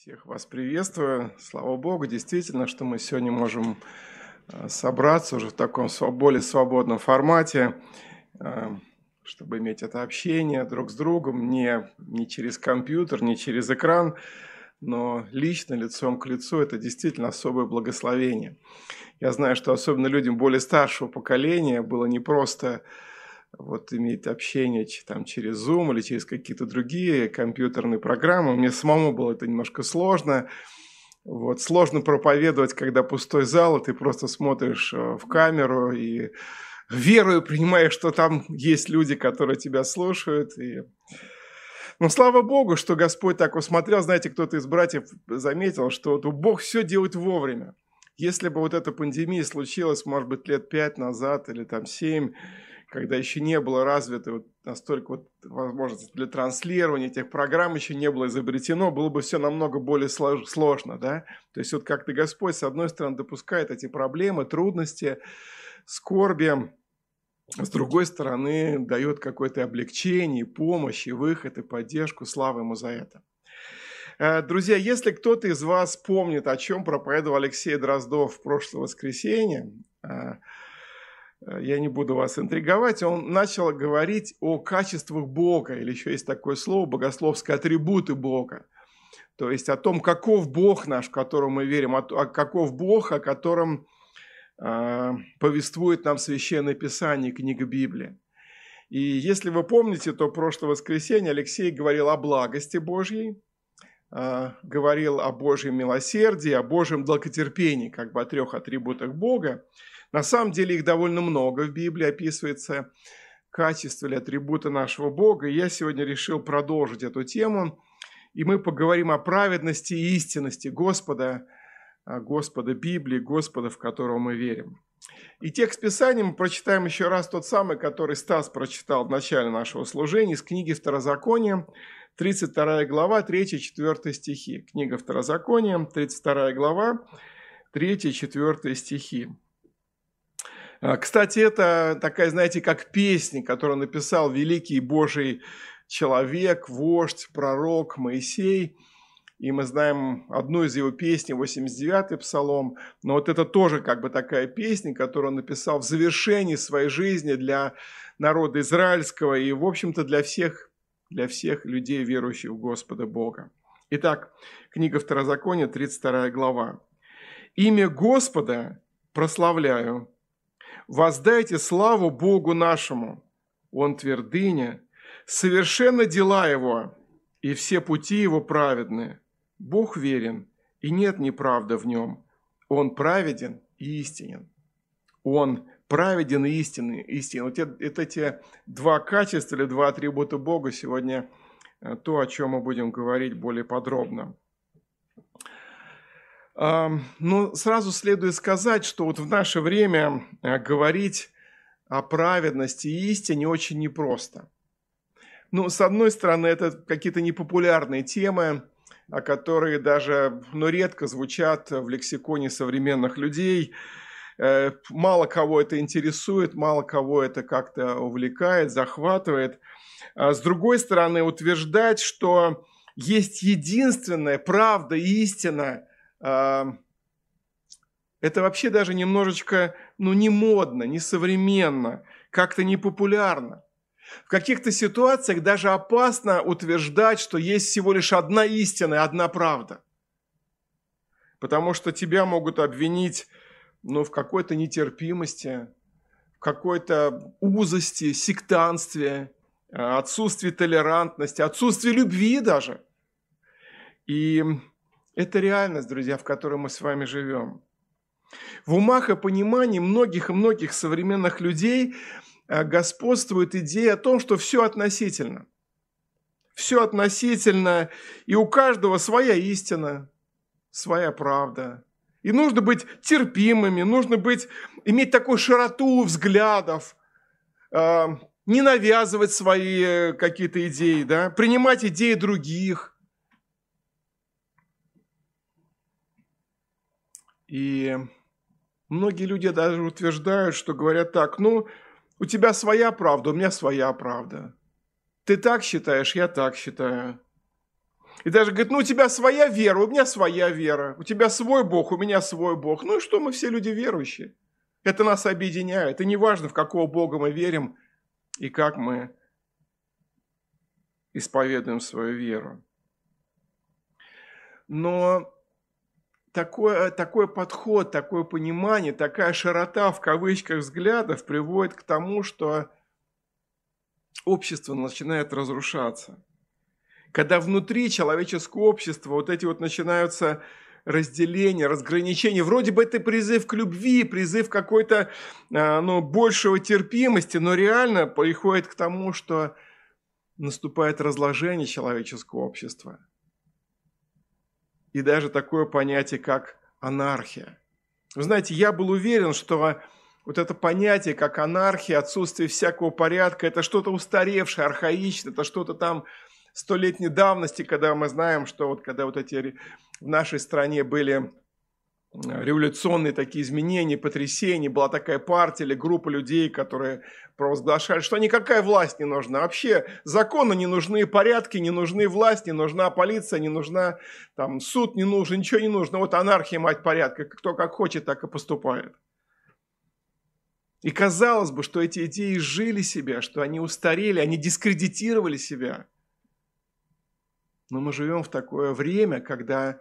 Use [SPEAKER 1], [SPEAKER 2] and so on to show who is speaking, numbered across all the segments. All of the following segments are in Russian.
[SPEAKER 1] Всех вас приветствую. Слава Богу, действительно, что мы сегодня можем э, собраться уже в таком более свободном формате, э, чтобы иметь это общение друг с другом, не, не через компьютер, не через экран, но лично, лицом к лицу, это действительно особое благословение. Я знаю, что особенно людям более старшего поколения было непросто просто вот иметь общение там, через Zoom или через какие-то другие компьютерные программы. Мне самому было это немножко сложно. Вот, сложно проповедовать, когда пустой зал, и ты просто смотришь э, в камеру и верую принимаешь, что там есть люди, которые тебя слушают. И... Но слава Богу, что Господь так усмотрел. Знаете, кто-то из братьев заметил, что вот Бог все делает вовремя. Если бы вот эта пандемия случилась, может быть, лет пять назад или там семь, когда еще не было развито вот настолько вот возможности для транслирования этих программ, еще не было изобретено, было бы все намного более сложно, да? То есть вот как-то Господь, с одной стороны, допускает эти проблемы, трудности, скорби, с другой стороны, дает какое-то облегчение, помощь, и выход, и поддержку. Слава ему за это. Э, друзья, если кто-то из вас помнит, о чем проповедовал Алексей Дроздов в прошлое воскресенье, Э, я не буду вас интриговать, он начал говорить о качествах Бога, или еще есть такое слово, богословские атрибуты Бога. То есть о том, каков Бог наш, в котором мы верим, о, каков Бог, о котором э, повествует нам Священное Писание, книга Библии. И если вы помните, то прошлое воскресенье Алексей говорил о благости Божьей, э, говорил о Божьем милосердии, о Божьем долготерпении, как бы о трех атрибутах Бога. На самом деле их довольно много в Библии описывается качество или атрибуты нашего Бога. И я сегодня решил продолжить эту тему. И мы поговорим о праведности и истинности Господа, Господа Библии, Господа, в которого мы верим. И текст Писания мы прочитаем еще раз тот самый, который Стас прочитал в начале нашего служения из книги Второзакония, 32 глава, 3-4 стихи. Книга Второзакония, 32 глава, 3-4 стихи. А, кстати, это такая, знаете, как песня, которую написал великий Божий человек, вождь, пророк Моисей. И мы знаем одну из его песней, 89-й псалом. Но вот это тоже как бы такая песня, которую он написал в завершении своей жизни для народа израильского и, в общем-то, для всех, для всех людей, верующих в Господа Бога. Итак, книга Второзакония, 32 глава. «Имя Господа прославляю, Воздайте славу Богу нашему. Он твердыня, совершенно дела Его, и все пути Его праведны. Бог верен, и нет неправды в Нем. Он праведен и истинен. Он праведен и истинный, истинен. Вот это, это те два качества или два атрибута Бога сегодня э, то, о чем мы будем говорить более подробно. Но сразу следует сказать, что вот в наше время э, говорить о праведности и истине очень непросто. Ну, с одной стороны, это какие-то непопулярные темы, которые даже ну, редко звучат в лексиконе современных людей. Э, мало кого это интересует, мало кого это как-то увлекает, захватывает. А с другой стороны, утверждать, что есть единственная правда и истина – это вообще даже немножечко, ну, не модно, не современно, как-то не популярно. В каких-то ситуациях даже опасно утверждать, что есть всего лишь одна истина одна правда. Потому что тебя могут обвинить ну, в какой-то нетерпимости, в какой-то узости, сектанстве, отсутствии толерантности, отсутствии любви даже. И это реальность, друзья, в которой мы с вами живем. В умах и понимании многих и многих современных людей э, господствует идея о том, что все относительно. Все относительно, и у каждого своя истина, своя правда. И нужно быть терпимыми, нужно быть, иметь такую широту взглядов, э, не навязывать свои э, какие-то идеи, да, принимать идеи других – И многие люди даже утверждают, что говорят так, ну, у тебя своя правда, у меня своя правда. Ты так считаешь, я так считаю. И даже говорит, ну у тебя своя вера, у меня своя вера, у тебя свой Бог, у меня свой Бог. Ну и что, мы все люди верующие. Это нас объединяет. И неважно, в какого Бога мы верим и как мы исповедуем свою веру. Но такой, такой подход, такое понимание, такая широта в кавычках взглядов приводит к тому, что общество начинает разрушаться. Когда внутри человеческого общества вот эти вот начинаются разделения, разграничения. Вроде бы это призыв к любви, призыв какой-то а, ну, большего терпимости, но реально приходит к тому, что наступает разложение человеческого общества. И даже такое понятие, как анархия. Вы знаете, я был уверен, что вот это понятие, как анархия, отсутствие всякого порядка, это что-то устаревшее, архаичное, это что-то там столетней давности, когда мы знаем, что вот когда вот эти в нашей стране были революционные такие изменения, потрясения, была такая партия или группа людей, которые провозглашали, что никакая власть не нужна. Вообще законы не нужны, порядки не нужны, власть не нужна, полиция не нужна, там, суд не нужен, ничего не нужно. Вот анархия, мать порядка, кто как хочет, так и поступает. И казалось бы, что эти идеи жили себя, что они устарели, они дискредитировали себя. Но мы живем в такое время, когда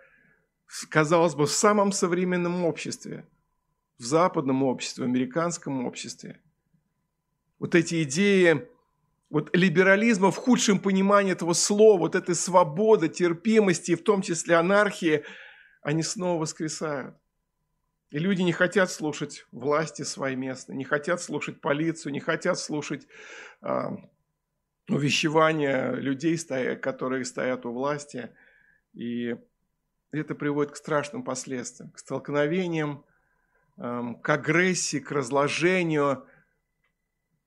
[SPEAKER 1] казалось бы, в самом современном обществе, в западном обществе, в американском обществе. Вот эти идеи вот либерализма в худшем понимании этого слова, вот этой свободы, терпимости, в том числе анархии, они снова воскресают. И люди не хотят слушать власти свои местные, не хотят слушать полицию, не хотят слушать а, увещевания людей, которые стоят у власти. И это приводит к страшным последствиям, к столкновениям, эм, к агрессии, к разложению,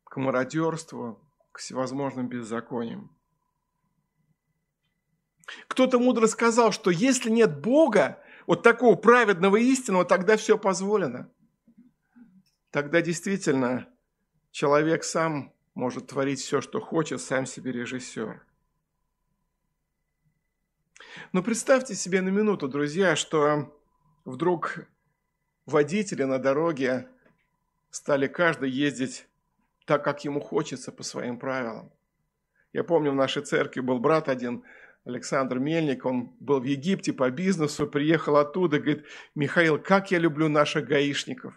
[SPEAKER 1] к мародерству, к всевозможным беззакониям. Кто-то мудро сказал, что если нет Бога, вот такого праведного истинного, тогда все позволено. Тогда действительно человек сам может творить все, что хочет, сам себе режиссер. Но представьте себе на минуту, друзья, что вдруг водители на дороге стали каждый ездить так, как ему хочется, по своим правилам. Я помню, в нашей церкви был брат один, Александр Мельник, он был в Египте по бизнесу, приехал оттуда, говорит, Михаил, как я люблю наших гаишников.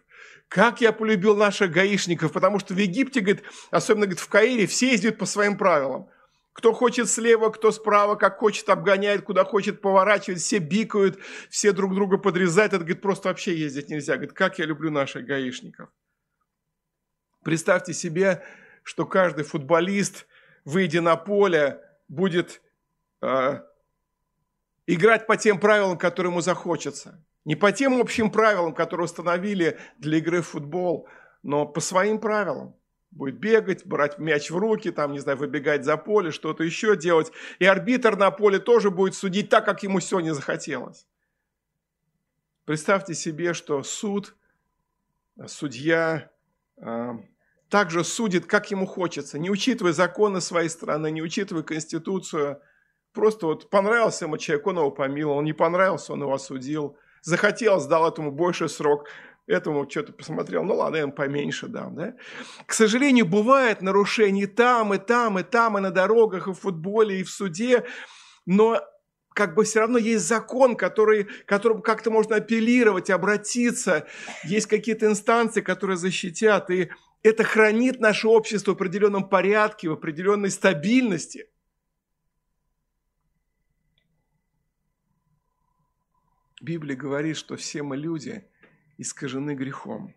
[SPEAKER 1] Как я полюбил наших гаишников, потому что в Египте, говорит, особенно говорит, в Каире, все ездят по своим правилам. Кто хочет слева, кто справа, как хочет, обгоняет, куда хочет, поворачивает, все бикают, все друг друга подрезают. Это, говорит, просто вообще ездить нельзя. Говорит, как я люблю наших гаишников. Представьте себе, что каждый футболист, выйдя на поле, будет э, играть по тем правилам, которые ему захочется. Не по тем общим правилам, которые установили для игры в футбол, но по своим правилам будет бегать, брать мяч в руки, там, не знаю, выбегать за поле, что-то еще делать. И арбитр на поле тоже будет судить так, как ему сегодня захотелось. Представьте себе, что суд, судья э, также судит, как ему хочется, не учитывая законы своей страны, не учитывая Конституцию. Просто вот понравился ему человек, он его помиловал, не понравился, он его осудил. Захотелось, дал этому больше срок этому что-то посмотрел, ну ладно, я им поменьше дам. Да? К сожалению, бывает нарушения там, и там, и там, и на дорогах, и в футболе, и в суде, но как бы все равно есть закон, который, которым как-то можно апеллировать, обратиться. Есть какие-то инстанции, которые защитят. И это хранит наше общество в определенном порядке, в определенной стабильности. Библия говорит, что все мы люди – искажены грехом.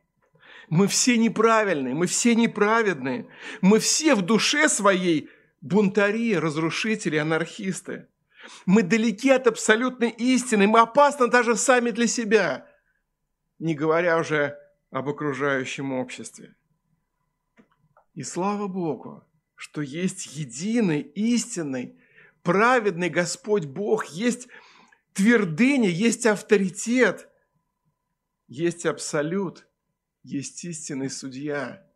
[SPEAKER 1] Мы все неправильные, мы все неправедные, мы все в душе своей бунтари, разрушители, анархисты. Мы далеки от абсолютной истины, мы опасны даже сами для себя, не говоря уже об окружающем обществе. И слава Богу, что есть единый, истинный, праведный Господь Бог, есть твердыня, есть авторитет – есть абсолют, есть истинный судья.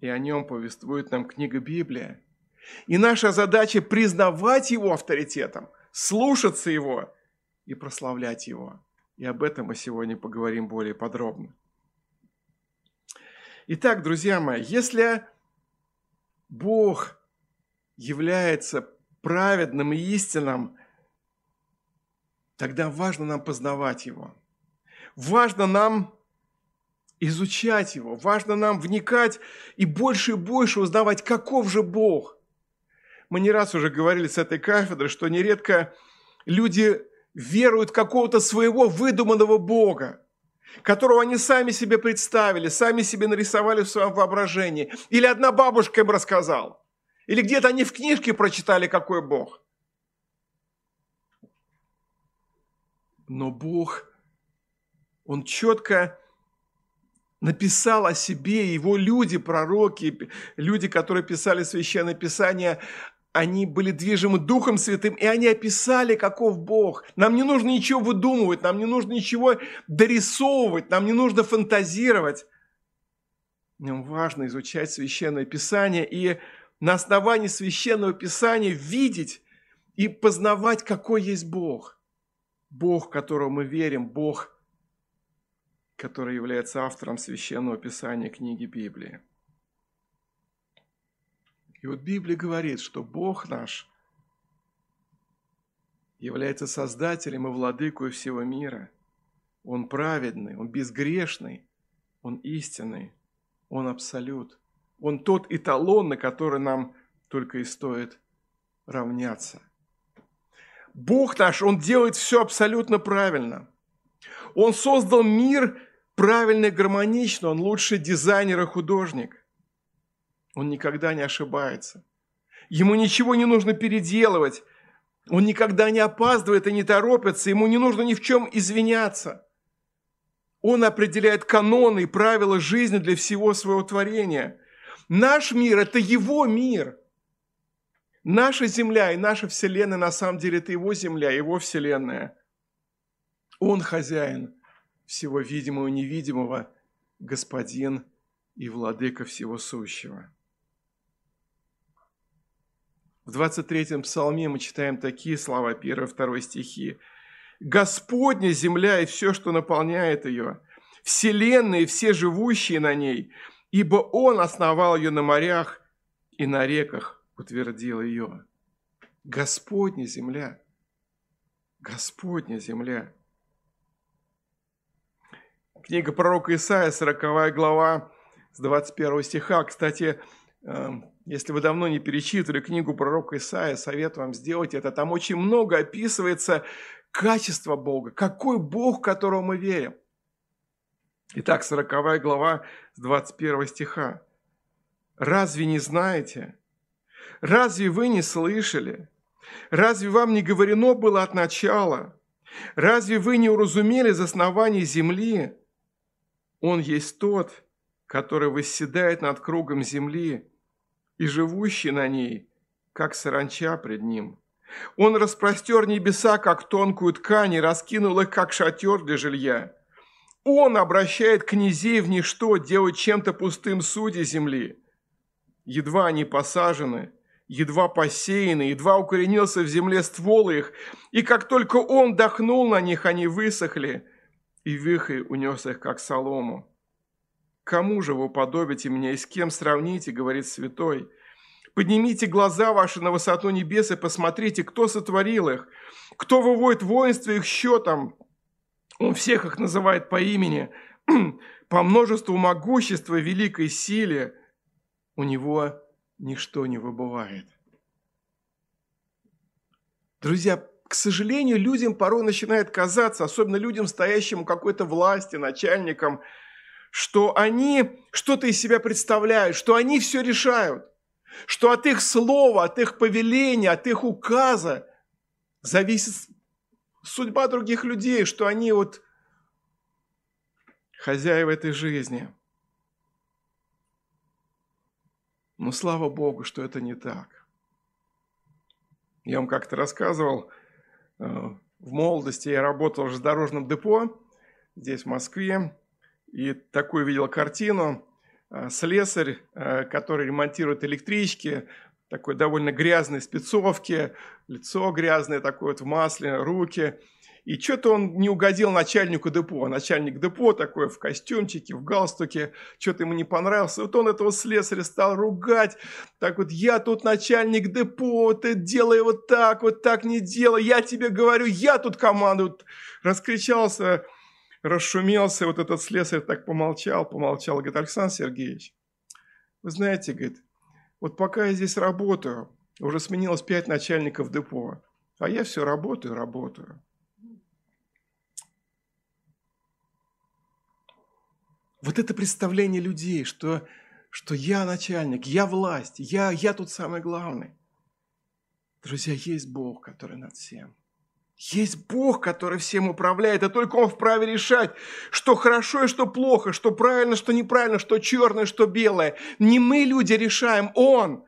[SPEAKER 1] И о нем повествует нам книга Библия. И наша задача признавать Его авторитетом, слушаться Его и прославлять Его. И об этом мы сегодня поговорим более подробно. Итак, друзья мои, если Бог является праведным и истинным, тогда важно нам познавать Его. Важно нам изучать Его, важно нам вникать и больше и больше узнавать, каков же Бог. Мы не раз уже говорили с этой кафедры, что нередко люди веруют какого-то своего выдуманного Бога, которого они сами себе представили, сами себе нарисовали в своем воображении. Или одна бабушка им рассказала. Или где-то они в книжке прочитали, какой Бог. Но Бог, Он четко написал о себе, его люди, пророки, люди, которые писали Священное Писание, они были движимы Духом Святым, и они описали, каков Бог. Нам не нужно ничего выдумывать, нам не нужно ничего дорисовывать, нам не нужно фантазировать. Нам важно изучать Священное Писание и на основании Священного Писания видеть и познавать, какой есть Бог. Бог, которому мы верим, Бог, который является автором Священного Писания книги Библии. И вот Библия говорит, что Бог наш является создателем и владыкой всего мира. Он праведный, Он безгрешный, Он истинный, Он абсолют. Он тот эталон, на который нам только и стоит равняться. Бог наш, Он делает все абсолютно правильно. Он создал мир правильно и гармонично, Он лучший дизайнер и художник. Он никогда не ошибается. Ему ничего не нужно переделывать. Он никогда не опаздывает и не торопится. Ему не нужно ни в чем извиняться. Он определяет каноны и правила жизни для всего своего творения. Наш мир – это его мир. Наша земля и наша вселенная на самом деле – это его земля, его вселенная. Он хозяин всего видимого и невидимого, господин и владыка всего сущего. В 23-м псалме мы читаем такие слова, 1-2 стихи. «Господня земля и все, что наполняет ее, вселенная и все живущие на ней, ибо Он основал ее на морях и на реках утвердил ее». Господня земля. Господня земля. Книга пророка Исаия, 40 глава, с 21 стиха. Кстати, эм, если вы давно не перечитывали книгу пророка Исаия, советую вам сделать это. Там очень много описывается качество Бога, какой Бог, которого мы верим. Итак, 40 глава с 21 стиха. «Разве не знаете? Разве вы не слышали? Разве вам не говорено было от начала? Разве вы не уразумели за основание земли? Он есть тот, который восседает над кругом земли, и живущий на ней, как саранча пред ним. Он распростер небеса, как тонкую ткань, и раскинул их, как шатер для жилья. Он обращает князей в ничто, делает чем-то пустым судьи земли. Едва они посажены, едва посеяны, едва укоренился в земле ствол их, и как только он дохнул на них, они высохли, и вихрь унес их, как солому. Кому же вы уподобите меня и с кем сравните, говорит святой? Поднимите глаза ваши на высоту небес и посмотрите, кто сотворил их, кто выводит воинство их счетом. Он всех их называет по имени, по множеству могущества, великой силе. У него ничто не выбывает. Друзья, к сожалению, людям порой начинает казаться, особенно людям, стоящим у какой-то власти, начальникам, что они что-то из себя представляют, что они все решают, что от их слова, от их повеления, от их указа зависит судьба других людей, что они вот хозяева этой жизни. Но слава Богу, что это не так. Я вам как-то рассказывал, в молодости я работал в железнодорожном депо здесь, в Москве, и такую видел картину. А, слесарь, а, который ремонтирует электрички, такой довольно грязной спецовке, лицо грязное такое вот в масле, руки. И что-то он не угодил начальнику депо. Начальник депо такой в костюмчике, в галстуке, что-то ему не понравилось. Вот он этого слесаря стал ругать. Так вот, я тут начальник депо, ты делай вот так, вот так не делай. Я тебе говорю, я тут командую. Раскричался, расшумелся. Вот этот слесарь так помолчал, помолчал. Говорит, Александр Сергеевич, вы знаете, говорит, вот пока я здесь работаю, уже сменилось пять начальников депо, а я все работаю, работаю. Вот это представление людей, что, что я начальник, я власть, я, я тут самый главный. Друзья, есть Бог, который над всем. Есть Бог, который всем управляет, и только Он вправе решать, что хорошо и что плохо, что правильно, что неправильно, что черное, что белое. Не мы, люди, решаем, Он.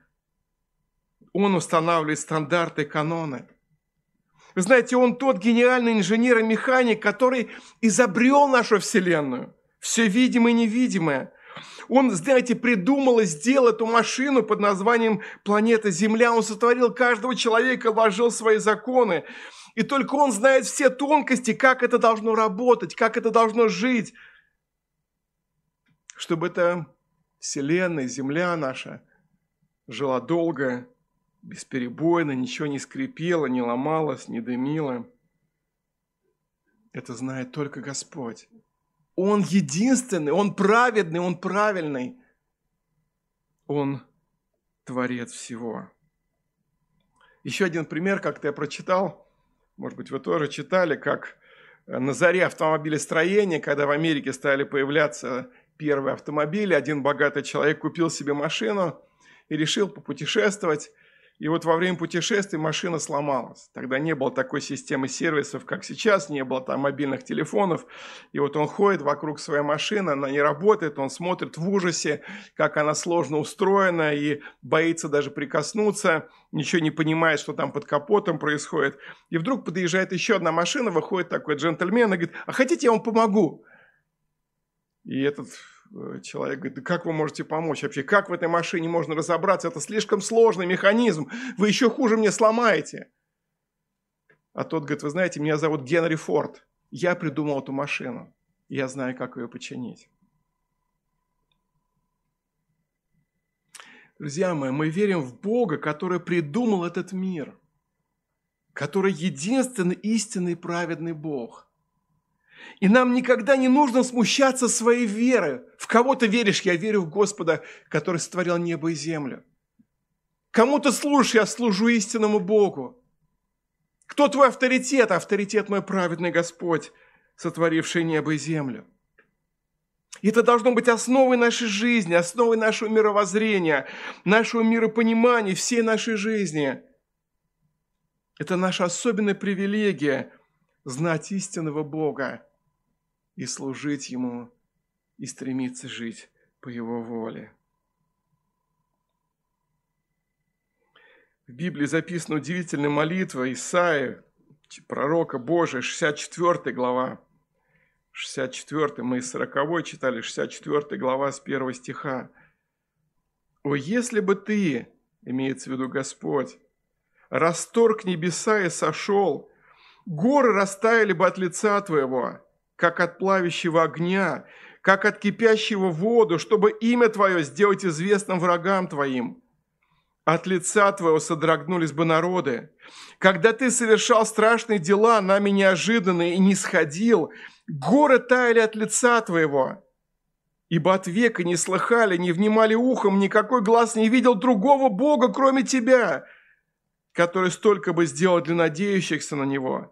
[SPEAKER 1] Он устанавливает стандарты, каноны. Вы знаете, Он тот гениальный инженер и механик, который изобрел нашу Вселенную. Все видимое и невидимое. Он, знаете, придумал и сделал эту машину под названием планета Земля. Он сотворил каждого человека, вложил свои законы. И только Он знает все тонкости, как это должно работать, как это должно жить, чтобы эта Вселенная, Земля наша жила долго, бесперебойно, ничего не скрипело, не ломалось, не дымило. Это знает только Господь. Он единственный, Он праведный, Он правильный. Он творец всего. Еще один пример, как-то я прочитал – может быть, вы тоже читали, как на заре автомобилестроения, когда в Америке стали появляться первые автомобили, один богатый человек купил себе машину и решил попутешествовать. И вот во время путешествия машина сломалась. Тогда не было такой системы сервисов, как сейчас, не было там мобильных телефонов. И вот он ходит вокруг своей машины, она не работает, он смотрит в ужасе, как она сложно устроена и боится даже прикоснуться, ничего не понимает, что там под капотом происходит. И вдруг подъезжает еще одна машина, выходит такой джентльмен и говорит, а хотите, я вам помогу? И этот человек говорит, да как вы можете помочь вообще? Как в этой машине можно разобраться? Это слишком сложный механизм. Вы еще хуже мне сломаете. А тот говорит, вы знаете, меня зовут Генри Форд. Я придумал эту машину. Я знаю, как ее починить. Друзья мои, мы верим в Бога, который придумал этот мир, который единственный истинный праведный Бог – и нам никогда не нужно смущаться своей веры. В кого ты веришь? Я верю в Господа, который сотворил небо и землю. Кому ты служишь? Я служу истинному Богу. Кто твой авторитет? Авторитет мой праведный Господь, сотворивший небо и землю. И это должно быть основой нашей жизни, основой нашего мировоззрения, нашего миропонимания, всей нашей жизни. Это наша особенная привилегия – знать истинного Бога и служить Ему, и стремиться жить по Его воле. В Библии записана удивительная молитва Исаия, пророка Божия, 64 глава. 64, мы из 40 читали, 64 глава с 1 стиха. «О, если бы ты, имеется в виду Господь, расторг небеса и сошел, горы растаяли бы от лица твоего, как от плавящего огня, как от кипящего воду, чтобы имя Твое сделать известным врагам Твоим. От лица Твоего содрогнулись бы народы. Когда Ты совершал страшные дела, нами неожиданные, и не сходил, горы таяли от лица Твоего. Ибо от века не слыхали, не внимали ухом, никакой глаз не видел другого Бога, кроме Тебя, который столько бы сделал для надеющихся на Него.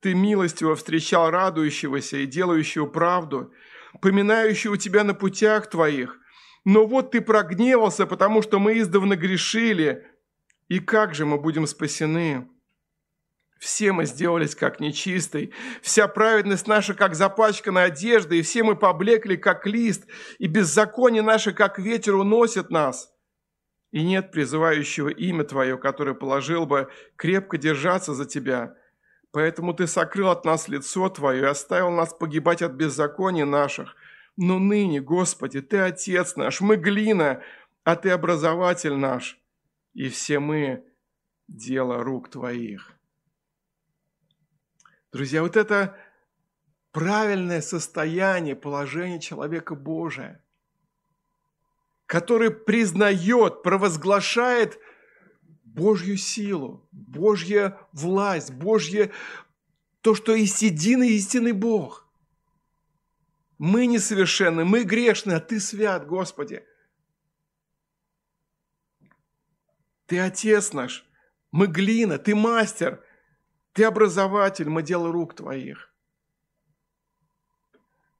[SPEAKER 1] Ты милостиво встречал радующегося и делающего правду, поминающего тебя на путях твоих. Но вот ты прогневался, потому что мы издавна грешили. И как же мы будем спасены? Все мы сделались как нечистый, вся праведность наша как запачканная одежда, и все мы поблекли как лист, и беззаконие наше как ветер уносит нас. И нет призывающего имя Твое, которое положил бы крепко держаться за Тебя – Поэтому ты сокрыл от нас лицо Твое и оставил нас погибать от беззакония наших. Но ныне, Господи, Ты Отец наш, мы глина, а Ты образователь наш. и все мы – дело рук Твоих. Друзья, вот это правильное состояние, положение человека Божия, который признает, провозглашает Божью силу, Божья власть, Божье то, что есть единый истинный Бог. Мы несовершенны, мы грешны, а Ты свят, Господи. Ты Отец наш, мы глина, Ты мастер, Ты образователь, мы дело рук Твоих.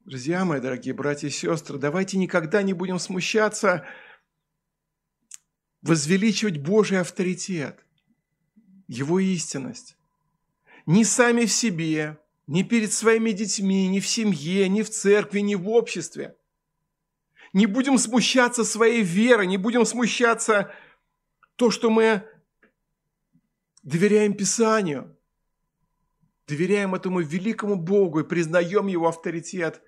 [SPEAKER 1] Друзья мои, дорогие братья и сестры, давайте никогда не будем смущаться возвеличивать Божий авторитет, Его истинность. Ни сами в себе, ни перед своими детьми, ни в семье, ни в церкви, ни в обществе. Не будем смущаться своей веры, не будем смущаться то, что мы доверяем Писанию, доверяем этому великому Богу и признаем Его авторитет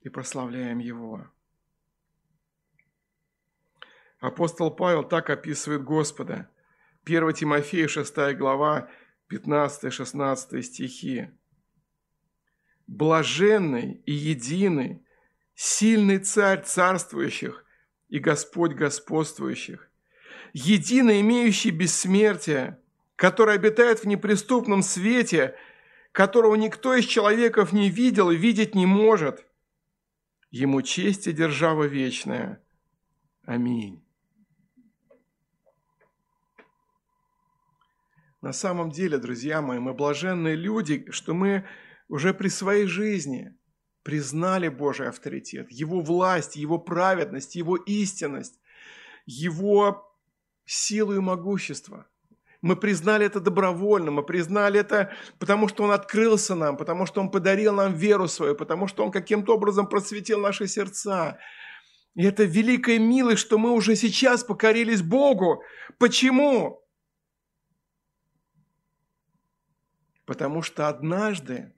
[SPEAKER 1] и прославляем Его. Апостол Павел так описывает Господа. 1 Тимофея, 6 глава, 15-16 стихи. «Блаженный и единый, сильный царь царствующих и Господь господствующих, единый имеющий бессмертие, который обитает в неприступном свете, которого никто из человеков не видел и видеть не может – Ему честь и держава вечная. Аминь. На самом деле, друзья мои, мы блаженные люди, что мы уже при своей жизни признали Божий авторитет, Его власть, Его праведность, Его истинность, Его силу и могущество – мы признали это добровольно, мы признали это, потому что Он открылся нам, потому что Он подарил нам веру свою, потому что Он каким-то образом просветил наши сердца. И это великая милость, что мы уже сейчас покорились Богу. Почему? Потому что однажды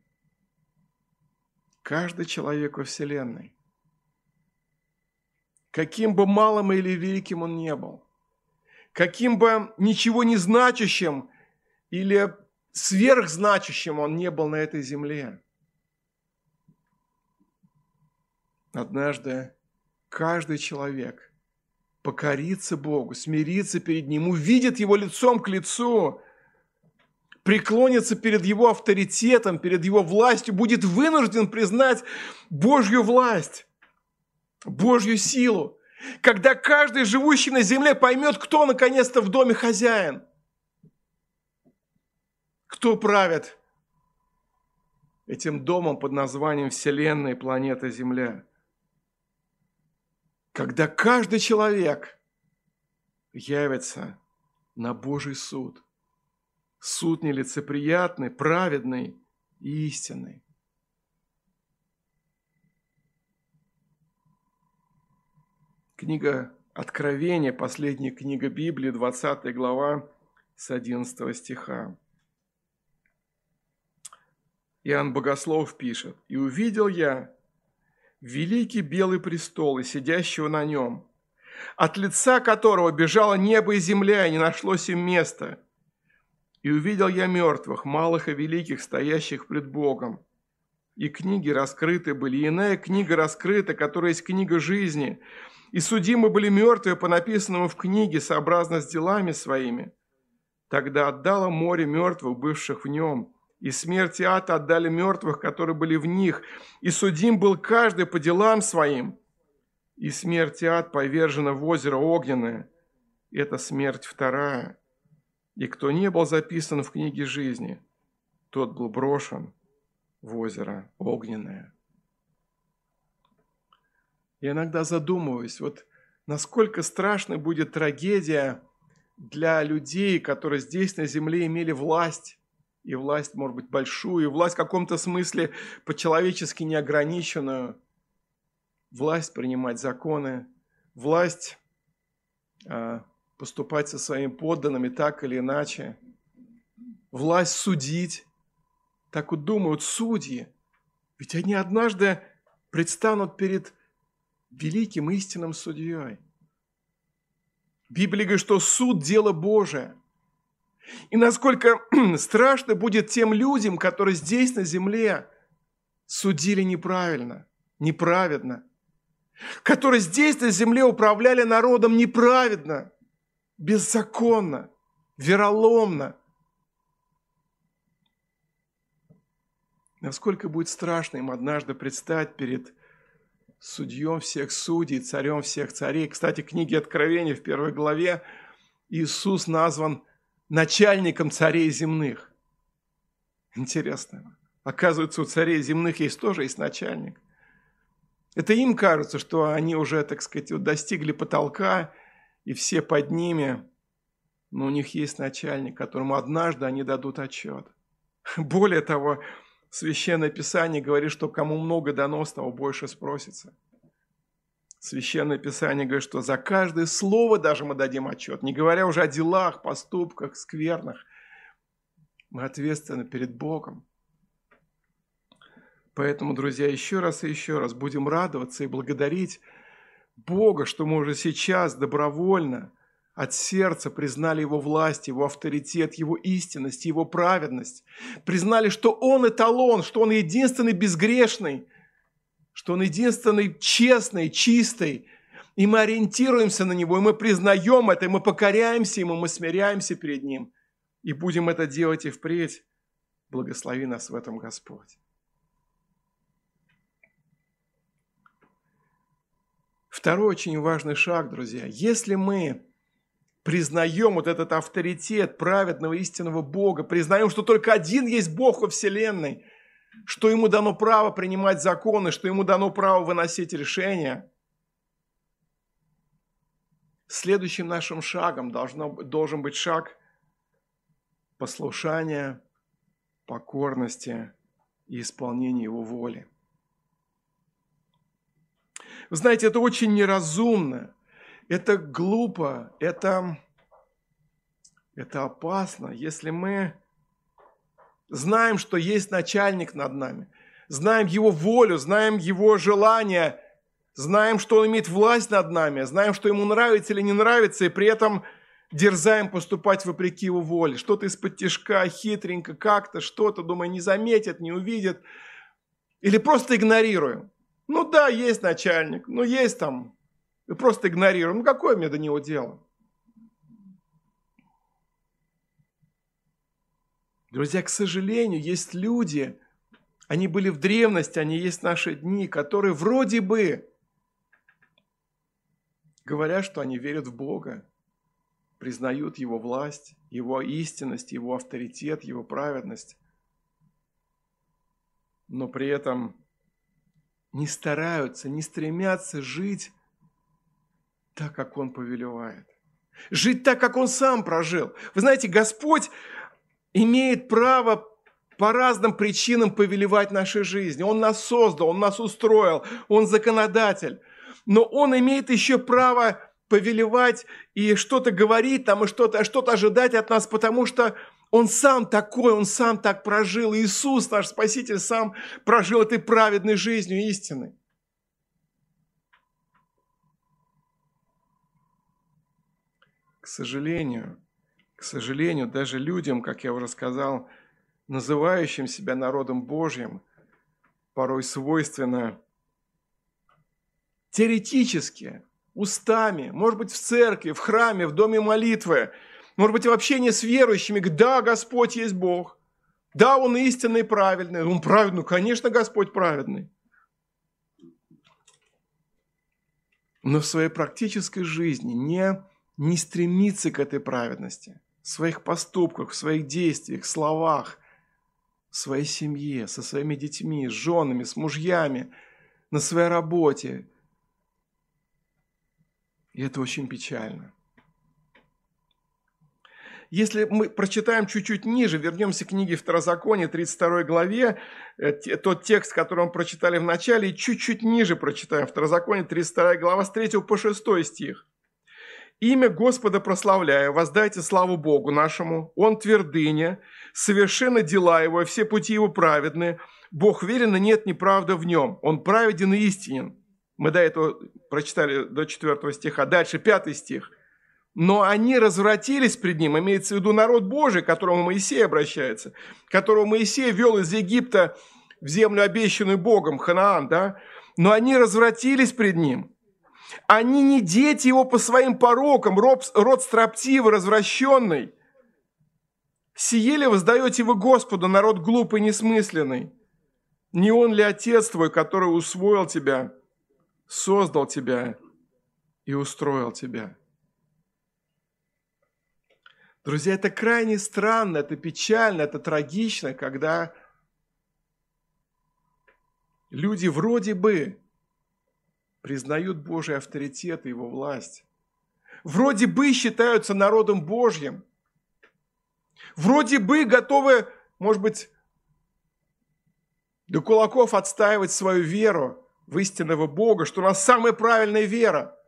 [SPEAKER 1] каждый человек во Вселенной, каким бы малым или великим он не был, каким бы ничего не значащим или сверхзначащим он не был на этой земле. Однажды каждый человек покорится Богу, смирится перед Ним, увидит Его лицом к лицу, преклонится перед Его авторитетом, перед Его властью, будет вынужден признать Божью власть, Божью силу, когда каждый живущий на земле поймет, кто наконец-то в доме хозяин. Кто правит этим домом под названием Вселенная планета Земля. Когда каждый человек явится на Божий суд. Суд нелицеприятный, праведный и истинный. Книга Откровения, последняя книга Библии, 20 глава, с 11 стиха. Иоанн Богослов пишет, «И увидел я великий белый престол и сидящего на нем, от лица которого бежало небо и земля, и не нашлось им места. И увидел я мертвых, малых и великих, стоящих пред Богом. И книги раскрыты были, и иная книга раскрыта, которая есть книга жизни, и судимы были мертвые по написанному в книге, сообразно с делами своими. Тогда отдало море мертвых, бывших в нем, и смерть и ад отдали мертвых, которые были в них, и судим был каждый по делам своим. И смерть и ад повержена в озеро огненное. Это смерть вторая. И кто не был записан в книге жизни, тот был брошен в озеро огненное. Я иногда задумываюсь, вот насколько страшной будет трагедия для людей, которые здесь на земле имели власть, и власть, может быть, большую, и власть в каком-то смысле по-человечески неограниченную, власть принимать законы, власть а, поступать со своими подданными так или иначе, власть судить. Так вот думают судьи, ведь они однажды предстанут перед великим истинным судьей. Библия говорит, что суд – дело Божие. И насколько страшно будет тем людям, которые здесь на земле судили неправильно, неправедно, которые здесь на земле управляли народом неправедно, беззаконно, вероломно. Насколько будет страшно им однажды предстать перед судьем всех судей, царем всех царей. Кстати, в книге Откровения в первой главе Иисус назван начальником царей земных. Интересно. Оказывается, у царей земных есть тоже есть начальник. Это им кажется, что они уже, так сказать, достигли потолка, и все под ними, но у них есть начальник, которому однажды они дадут отчет. Более того, Священное Писание говорит, что кому много дано, с того больше спросится. Священное Писание говорит, что за каждое слово даже мы дадим отчет, не говоря уже о делах, поступках, скверных. Мы ответственны перед Богом. Поэтому, друзья, еще раз и еще раз будем радоваться и благодарить Бога, что мы уже сейчас добровольно – от сердца признали его власть, его авторитет, его истинность, его праведность. Признали, что он эталон, что он единственный безгрешный, что он единственный честный, чистый. И мы ориентируемся на него, и мы признаем это, и мы покоряемся ему, мы смиряемся перед ним. И будем это делать и впредь. Благослови нас в этом Господь. Второй очень важный шаг, друзья. Если мы признаем вот этот авторитет праведного истинного Бога, признаем, что только один есть Бог во Вселенной, что ему дано право принимать законы, что ему дано право выносить решения. Следующим нашим шагом должно, должен быть шаг послушания, покорности и исполнения его воли. Вы знаете, это очень неразумно это глупо, это, это опасно, если мы знаем, что есть начальник над нами, знаем его волю, знаем его желание, знаем, что он имеет власть над нами, знаем, что ему нравится или не нравится, и при этом дерзаем поступать вопреки его воле. Что-то из-под тяжка, хитренько, как-то, что-то, думаю, не заметят, не увидят. Или просто игнорируем. Ну да, есть начальник, ну есть там просто игнорируем. Ну, какое мне до него дело? Друзья, к сожалению, есть люди, они были в древности, они есть наши дни, которые вроде бы говорят, что они верят в Бога, признают Его власть, Его истинность, Его авторитет, Его праведность, но при этом не стараются, не стремятся жить так, как Он повелевает. Жить так, как Он сам прожил. Вы знаете, Господь имеет право по разным причинам повелевать нашей жизни. Он нас создал, Он нас устроил, Он законодатель. Но Он имеет еще право повелевать и что-то говорить там, и что-то что ожидать от нас, потому что он сам такой, он сам так прожил. Иисус, наш Спаситель, сам прожил этой праведной жизнью истины. К сожалению, к сожалению, даже людям, как я уже сказал, называющим себя народом Божьим, порой свойственно теоретически, устами, может быть, в церкви, в храме, в доме молитвы, может быть, в общении с верующими, да, Господь есть Бог, да, Он истинный и праведный, Он праведный, ну, конечно, Господь праведный. Но в своей практической жизни не не стремиться к этой праведности в своих поступках, в своих действиях, словах, в своей семье, со своими детьми, с женами, с мужьями, на своей работе. И это очень печально. Если мы прочитаем чуть-чуть ниже, вернемся к книге Второзакония, 32 главе, э, тот текст, который мы прочитали в начале, и чуть-чуть ниже прочитаем Второзаконие, 32 глава, с 3 по 6 стих. Имя Господа прославляя, воздайте славу Богу нашему, Он твердыня, совершенно дела Его, все пути Его праведны. Бог верен, и нет неправды в Нем. Он праведен и истинен. Мы до этого прочитали до 4 стиха. Дальше 5 стих. Но они развратились пред ним, имеется в виду народ Божий, к которому Моисей обращается, которого Моисей вел из Египта в землю, обещанную Богом, Ханаан, да? Но они развратились пред ним. Они не дети его по своим порокам, род, род строптивый, развращенный. Сиели воздаете вы Господу, народ глупый, несмысленный. Не он ли Отец твой, который усвоил тебя, создал тебя и устроил тебя? Друзья, это крайне странно, это печально, это трагично, когда люди вроде бы признают Божий авторитет и его власть. Вроде бы считаются народом Божьим. Вроде бы готовы, может быть, до кулаков отстаивать свою веру в истинного Бога, что у нас самая правильная вера.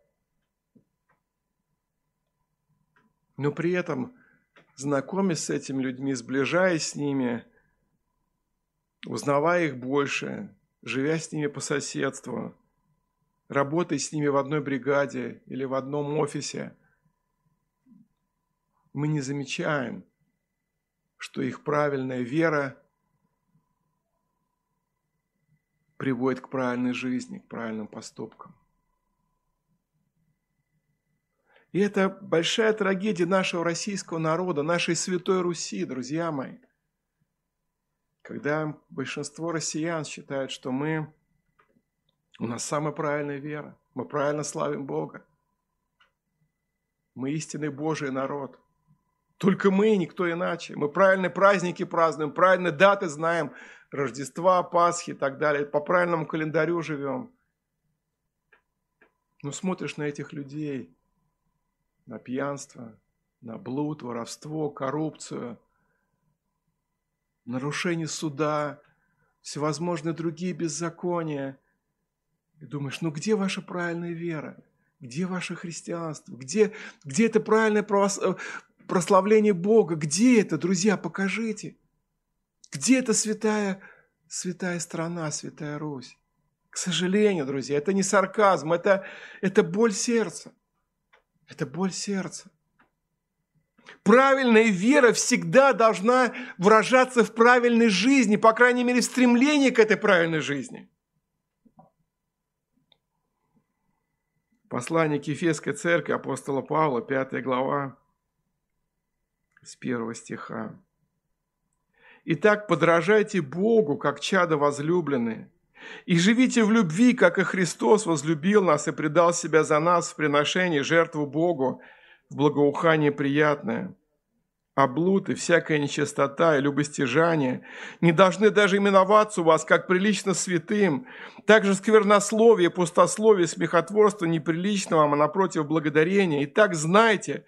[SPEAKER 1] Но при этом знакомясь с этими людьми, сближаясь с ними, узнавая их больше, живя с ними по соседству, работая с ними в одной бригаде или в одном офисе, мы не замечаем, что их правильная вера приводит к правильной жизни, к правильным поступкам. И это большая трагедия нашего российского народа, нашей Святой Руси, друзья мои. Когда большинство россиян считают, что мы, у нас самая правильная вера, мы правильно славим Бога. Мы истинный Божий народ. Только мы, никто иначе. Мы правильные праздники празднуем, правильные даты знаем, Рождества, Пасхи и так далее. По правильному календарю живем. Но смотришь на этих людей – на пьянство, на блуд, воровство, коррупцию, нарушение суда, всевозможные другие беззакония. И думаешь, ну где ваша правильная вера? Где ваше христианство? Где, где это правильное э, прославление Бога? Где это, друзья, покажите? Где эта святая, святая страна, святая Русь? К сожалению, друзья, это не сарказм, это, это боль сердца. Это боль сердца. Правильная вера всегда должна выражаться в правильной жизни, по крайней мере, в стремлении к этой правильной жизни. Послание к Ефесской церкви апостола Павла, 5 глава, с 1 стиха. «Итак, подражайте Богу, как чада возлюбленные, и живите в любви, как и Христос возлюбил нас и предал себя за нас в приношении жертву Богу в благоухание приятное. А блуд и всякая нечистота и любостяжание не должны даже именоваться у вас, как прилично святым. Также сквернословие, пустословие, смехотворство неприлично вам, а напротив благодарения. И так знайте,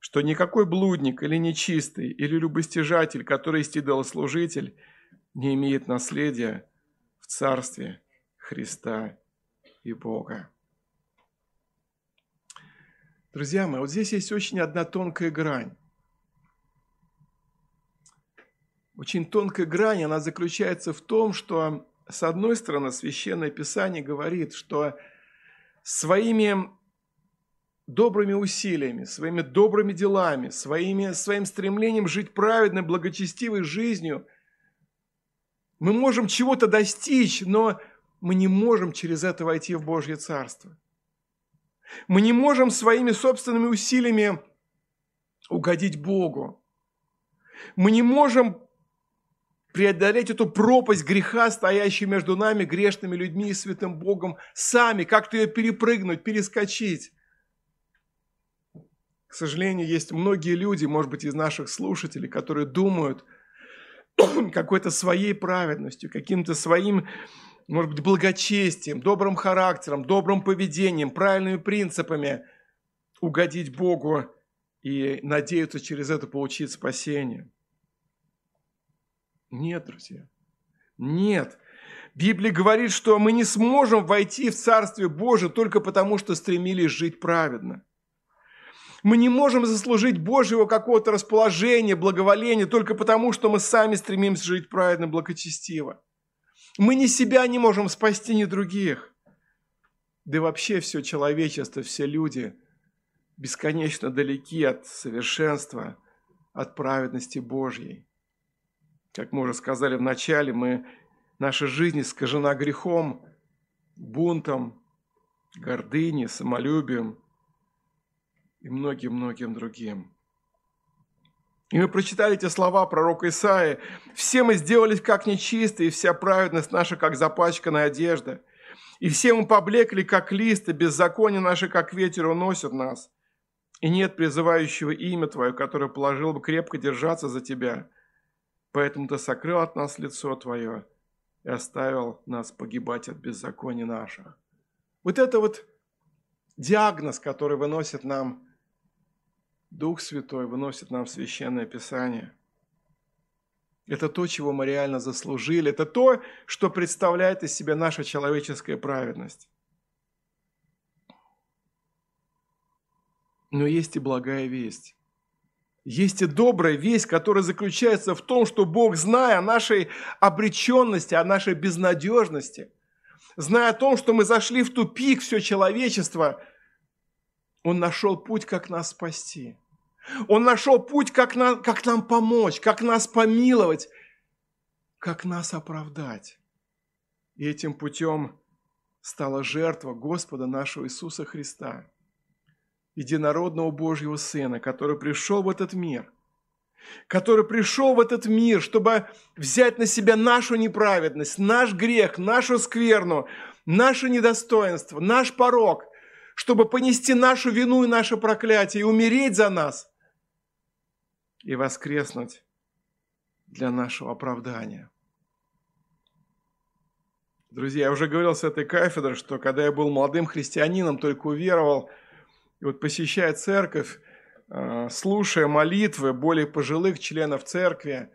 [SPEAKER 1] что никакой блудник или нечистый, или любостяжатель, который есть идолослужитель, не имеет наследия в Царстве Христа и Бога. Друзья мои, вот здесь есть очень одна тонкая грань. Очень тонкая грань, она заключается в том, что, с одной стороны, Священное Писание говорит, что своими добрыми усилиями, своими добрыми делами, своими, своим стремлением жить праведной, благочестивой жизнью – мы можем чего-то достичь, но мы не можем через это войти в Божье Царство. Мы не можем своими собственными усилиями угодить Богу. Мы не можем преодолеть эту пропасть греха, стоящую между нами, грешными людьми и святым Богом, сами, как-то ее перепрыгнуть, перескочить. К сожалению, есть многие люди, может быть, из наших слушателей, которые думают – какой-то своей праведностью, каким-то своим, может быть, благочестием, добрым характером, добрым поведением, правильными принципами угодить Богу и надеются через это получить спасение. Нет, друзья, нет. Библия говорит, что мы не сможем войти в Царствие Божие только потому, что стремились жить праведно – мы не можем заслужить Божьего какого-то расположения, благоволения только потому, что мы сами стремимся жить праведно, благочестиво. Мы ни себя не можем спасти, ни других. Да и вообще все человечество, все люди бесконечно далеки от совершенства, от праведности Божьей. Как мы уже сказали в начале, мы, наша жизнь искажена грехом, бунтом, гордыней, самолюбием и многим-многим другим. И мы прочитали эти слова пророка Исаи. «Все мы сделались как нечистые, и вся праведность наша, как запачканная одежда. И все мы поблекли, как листы, беззаконие наше, как ветер, уносит нас. И нет призывающего имя Твое, которое положил бы крепко держаться за Тебя. Поэтому Ты сокрыл от нас лицо Твое и оставил нас погибать от беззакония нашего». Вот это вот диагноз, который выносит нам Дух Святой, выносит нам Священное Писание. Это то, чего мы реально заслужили. Это то, что представляет из себя наша человеческая праведность. Но есть и благая весть. Есть и добрая весть, которая заключается в том, что Бог, зная о нашей обреченности, о нашей безнадежности, зная о том, что мы зашли в тупик, все человечество, Он нашел путь, как нас спасти. Он нашел путь, как нам, как нам помочь, как нас помиловать, как нас оправдать. И этим путем стала жертва Господа нашего Иисуса Христа – единородного Божьего Сына, который пришел в этот мир, который пришел в этот мир, чтобы взять на себя нашу неправедность, наш грех, нашу скверну, наше недостоинство, наш порог, чтобы понести нашу вину и наше проклятие и умереть за нас и воскреснуть для нашего оправдания. Друзья, я уже говорил с этой кафедры, что когда я был молодым христианином, только уверовал – и вот посещая церковь, а, слушая молитвы более пожилых членов церкви,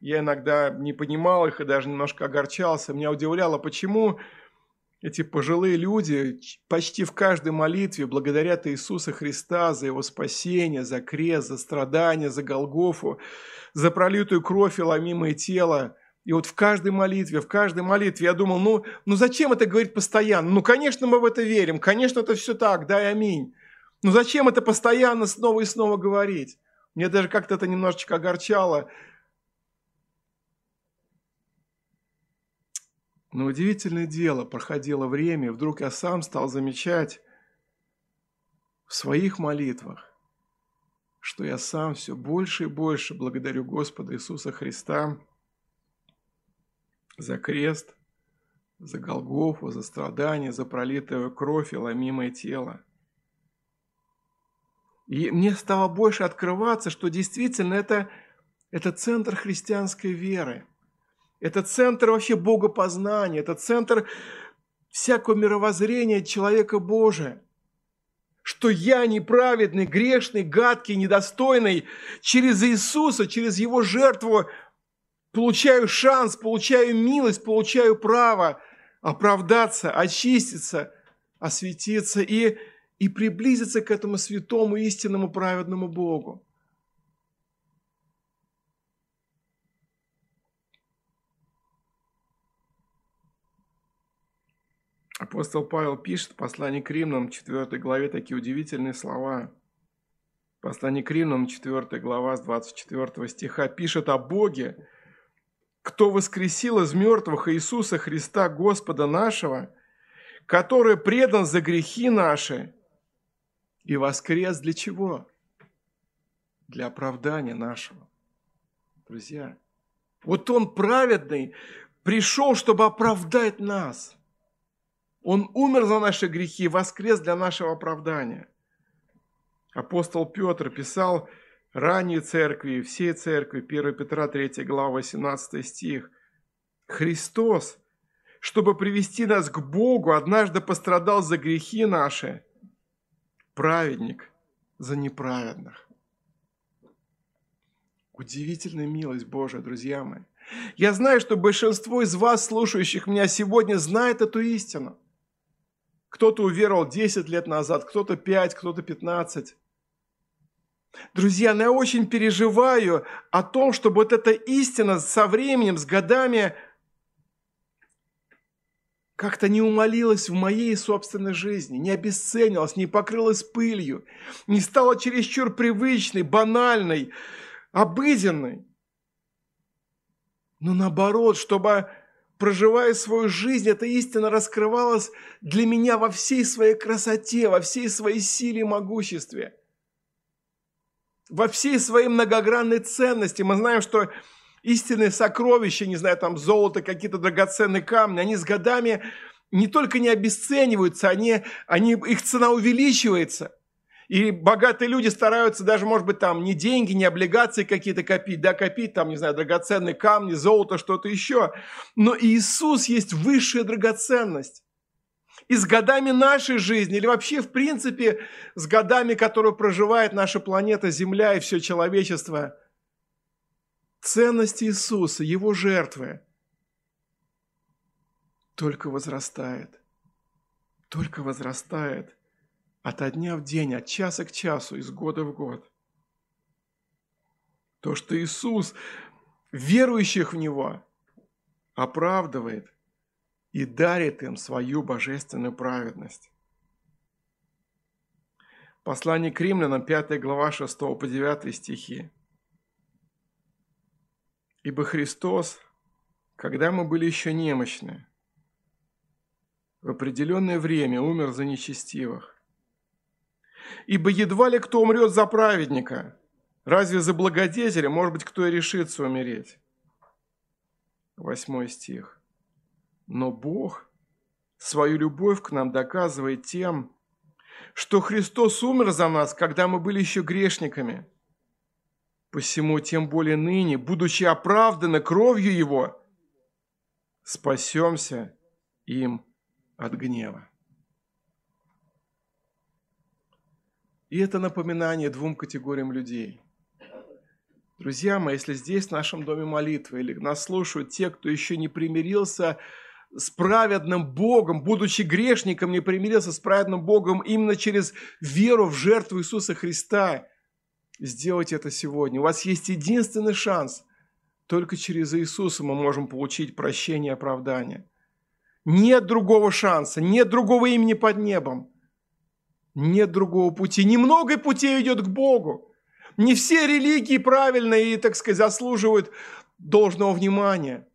[SPEAKER 1] я иногда не понимал их и даже немножко огорчался. Меня удивляло, почему эти пожилые люди почти в каждой молитве благодарят Иисуса Христа за Его спасение, за крест, за страдания, за Голгофу, за пролитую кровь и ломимое тело. И вот в каждой молитве, в каждой молитве я думал, ну, ну зачем это говорить постоянно? Ну, конечно, мы в это верим, конечно, это все так, да аминь. Ну зачем это постоянно снова и снова говорить? Мне даже как-то это немножечко огорчало. Но удивительное дело, проходило время, и вдруг я сам стал замечать в своих молитвах, что я сам все больше и больше благодарю Господа Иисуса Христа за крест, за Голгофу, за страдания, за пролитую кровь и ломимое тело. И мне стало больше открываться, что действительно это, это центр христианской веры. Это центр вообще богопознания, это центр всякого мировоззрения человека Божия. Что я неправедный, грешный, гадкий, недостойный, через Иисуса, через Его жертву получаю шанс, получаю милость, получаю право оправдаться, очиститься, осветиться и и приблизиться к этому святому, истинному, праведному Богу. Апостол Павел пишет в послании к Римлянам, 4 главе, такие удивительные слова. Послание к Римлянам, 4 глава, с 24 стиха, пишет о Боге, кто воскресил из мертвых Иисуса Христа, Господа нашего, который предан за грехи наши и воскрес для чего? Для оправдания нашего. Друзья, вот Он праведный пришел, чтобы оправдать нас. Он умер за наши грехи, воскрес для нашего оправдания. Апостол Петр писал ранней церкви, всей церкви, 1 Петра 3 глава 18 стих. Христос, чтобы привести нас к Богу, однажды пострадал за грехи наши – праведник за неправедных. Удивительная милость Божия, друзья мои. Я знаю, что большинство из вас, слушающих меня сегодня, знает эту истину. Кто-то уверовал 10 лет назад, кто-то 5, кто-то 15. Друзья, но я очень переживаю о том, чтобы вот эта истина со временем, с годами как-то не умолилась в моей собственной жизни, не обесценилась, не покрылась пылью, не стала чересчур привычной, банальной, обыденной. Но наоборот, чтобы, проживая свою жизнь, эта истина раскрывалась для меня во всей своей красоте, во всей своей силе и могуществе, во всей своей многогранной ценности. Мы знаем, что истинные сокровища, не знаю, там золото, какие-то драгоценные камни, они с годами не только не обесцениваются, они, они, их цена увеличивается. И богатые люди стараются даже, может быть, там не деньги, не облигации какие-то копить, да, копить там, не знаю, драгоценные камни, золото, что-то еще. Но Иисус есть высшая драгоценность. И с годами нашей жизни, или вообще, в принципе, с годами, которые проживает наша планета Земля и все человечество – ценность Иисуса, Его жертвы только возрастает, только возрастает от дня в день, от часа к часу, из года в год. То, что Иисус верующих в Него оправдывает и дарит им свою божественную праведность. Послание к римлянам, 5 глава, 6 по 9 стихи. Ибо Христос, когда мы были еще немощны, в определенное время умер за нечестивых. Ибо едва ли кто умрет за праведника, разве за благодетеля, может быть, кто и решится умереть. Восьмой стих. Но Бог свою любовь к нам доказывает тем, что Христос умер за нас, когда мы были еще грешниками – Посему тем более ныне, будучи оправданы кровью Его, спасемся им от гнева. И это напоминание двум категориям людей. Друзья мои, если здесь, в нашем доме молитвы, или нас слушают те, кто еще не примирился с праведным Богом, будучи грешником, не примирился с праведным Богом именно через веру в жертву Иисуса Христа – сделать это сегодня. У вас есть единственный шанс. Только через Иисуса мы можем получить прощение и оправдание. Нет другого шанса, нет другого имени под небом. Нет другого пути. Немного путей идет к Богу. Не все религии правильные и, так сказать, заслуживают должного внимания.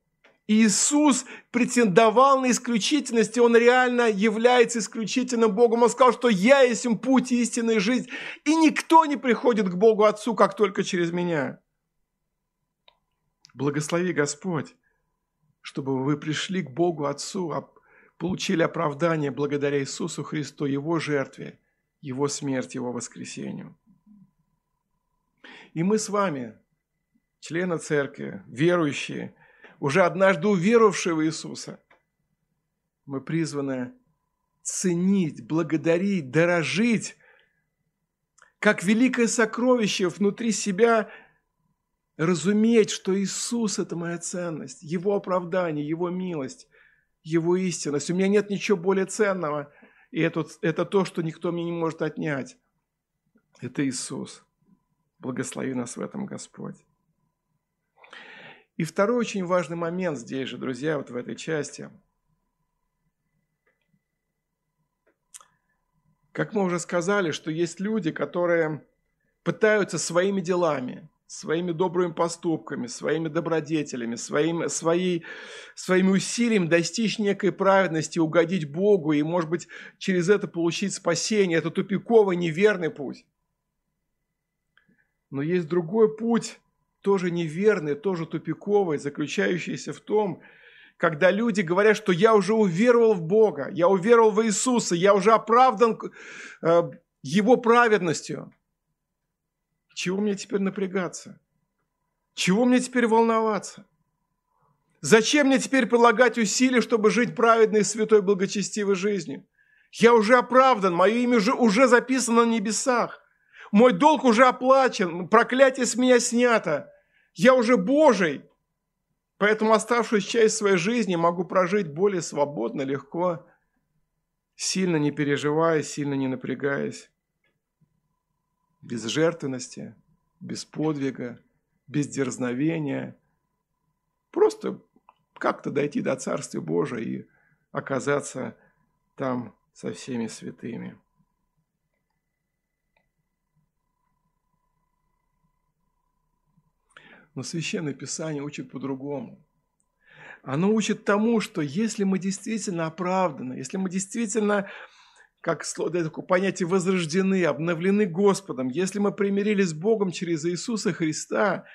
[SPEAKER 1] Иисус претендовал на исключительность, и Он реально является исключительным Богом. Он сказал, что «Я есть путь, истинная жизнь, и никто не приходит к Богу Отцу, как только через меня». Благослови Господь, чтобы вы пришли к Богу Отцу, а получили оправдание благодаря Иисусу Христу, Его жертве, Его смерти, Его воскресению. И мы с вами, члены церкви, верующие – уже однажды уверовавшие в Иисуса, мы призваны ценить, благодарить, дорожить, как великое сокровище внутри себя разуметь, что Иисус – это моя ценность, Его оправдание, Его милость, Его истинность. У меня нет ничего более ценного, и это, это то, что никто мне не может отнять. Это Иисус. Благослови нас в этом Господь. И второй очень важный момент здесь же, друзья, вот в этой части. Как мы уже сказали, что есть люди, которые пытаются своими делами, своими добрыми поступками, своими добродетелями, своим, своей, своими усилиями достичь некой праведности, угодить Богу и, может быть, через это получить спасение. Это тупиковый, неверный путь. Но есть другой путь, тоже неверный, тоже тупиковый, заключающийся в том, когда люди говорят, что я уже уверовал в Бога, я уверовал в Иисуса, я уже оправдан э, Его праведностью. Чего мне теперь напрягаться? Чего мне теперь волноваться? Зачем мне теперь прилагать усилия, чтобы жить праведной, святой, благочестивой жизнью? Я уже оправдан, мое имя уже, уже записано на небесах. Мой долг уже оплачен, проклятие с меня снято. Я уже Божий. Поэтому оставшуюся часть своей жизни могу прожить более свободно, легко, сильно не переживая, сильно не напрягаясь. Без жертвенности, без подвига, без дерзновения. Просто как-то дойти до Царствия Божия и оказаться там со всеми святыми. Но Священное Писание учит по-другому. Оно учит тому, что если мы действительно оправданы, если мы действительно, как понятие, возрождены, обновлены Господом, если мы примирились с Богом через Иисуса Христа,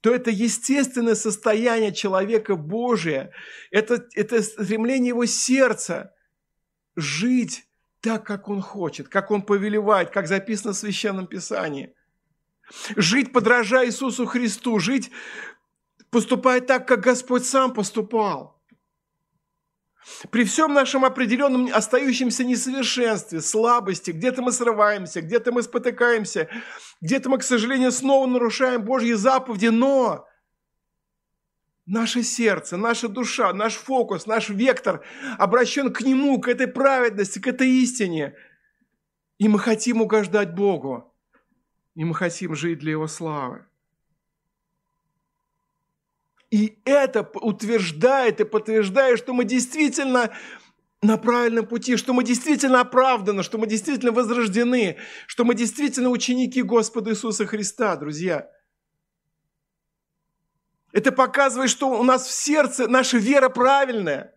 [SPEAKER 1] то это естественное состояние человека Божия, это, это стремление его сердца жить так, как он хочет, как он повелевает, как записано в Священном Писании – Жить, подражая Иисусу Христу, жить, поступая так, как Господь сам поступал. При всем нашем определенном остающемся несовершенстве, слабости, где-то мы срываемся, где-то мы спотыкаемся, где-то мы, к сожалению, снова нарушаем Божьи заповеди, но наше сердце, наша душа, наш фокус, наш вектор обращен к Нему, к этой праведности, к этой истине. И мы хотим угождать Богу и мы хотим жить для Его славы. И это утверждает и подтверждает, что мы действительно на правильном пути, что мы действительно оправданы, что мы действительно возрождены, что мы действительно ученики Господа Иисуса Христа, друзья. Это показывает, что у нас в сердце наша вера правильная,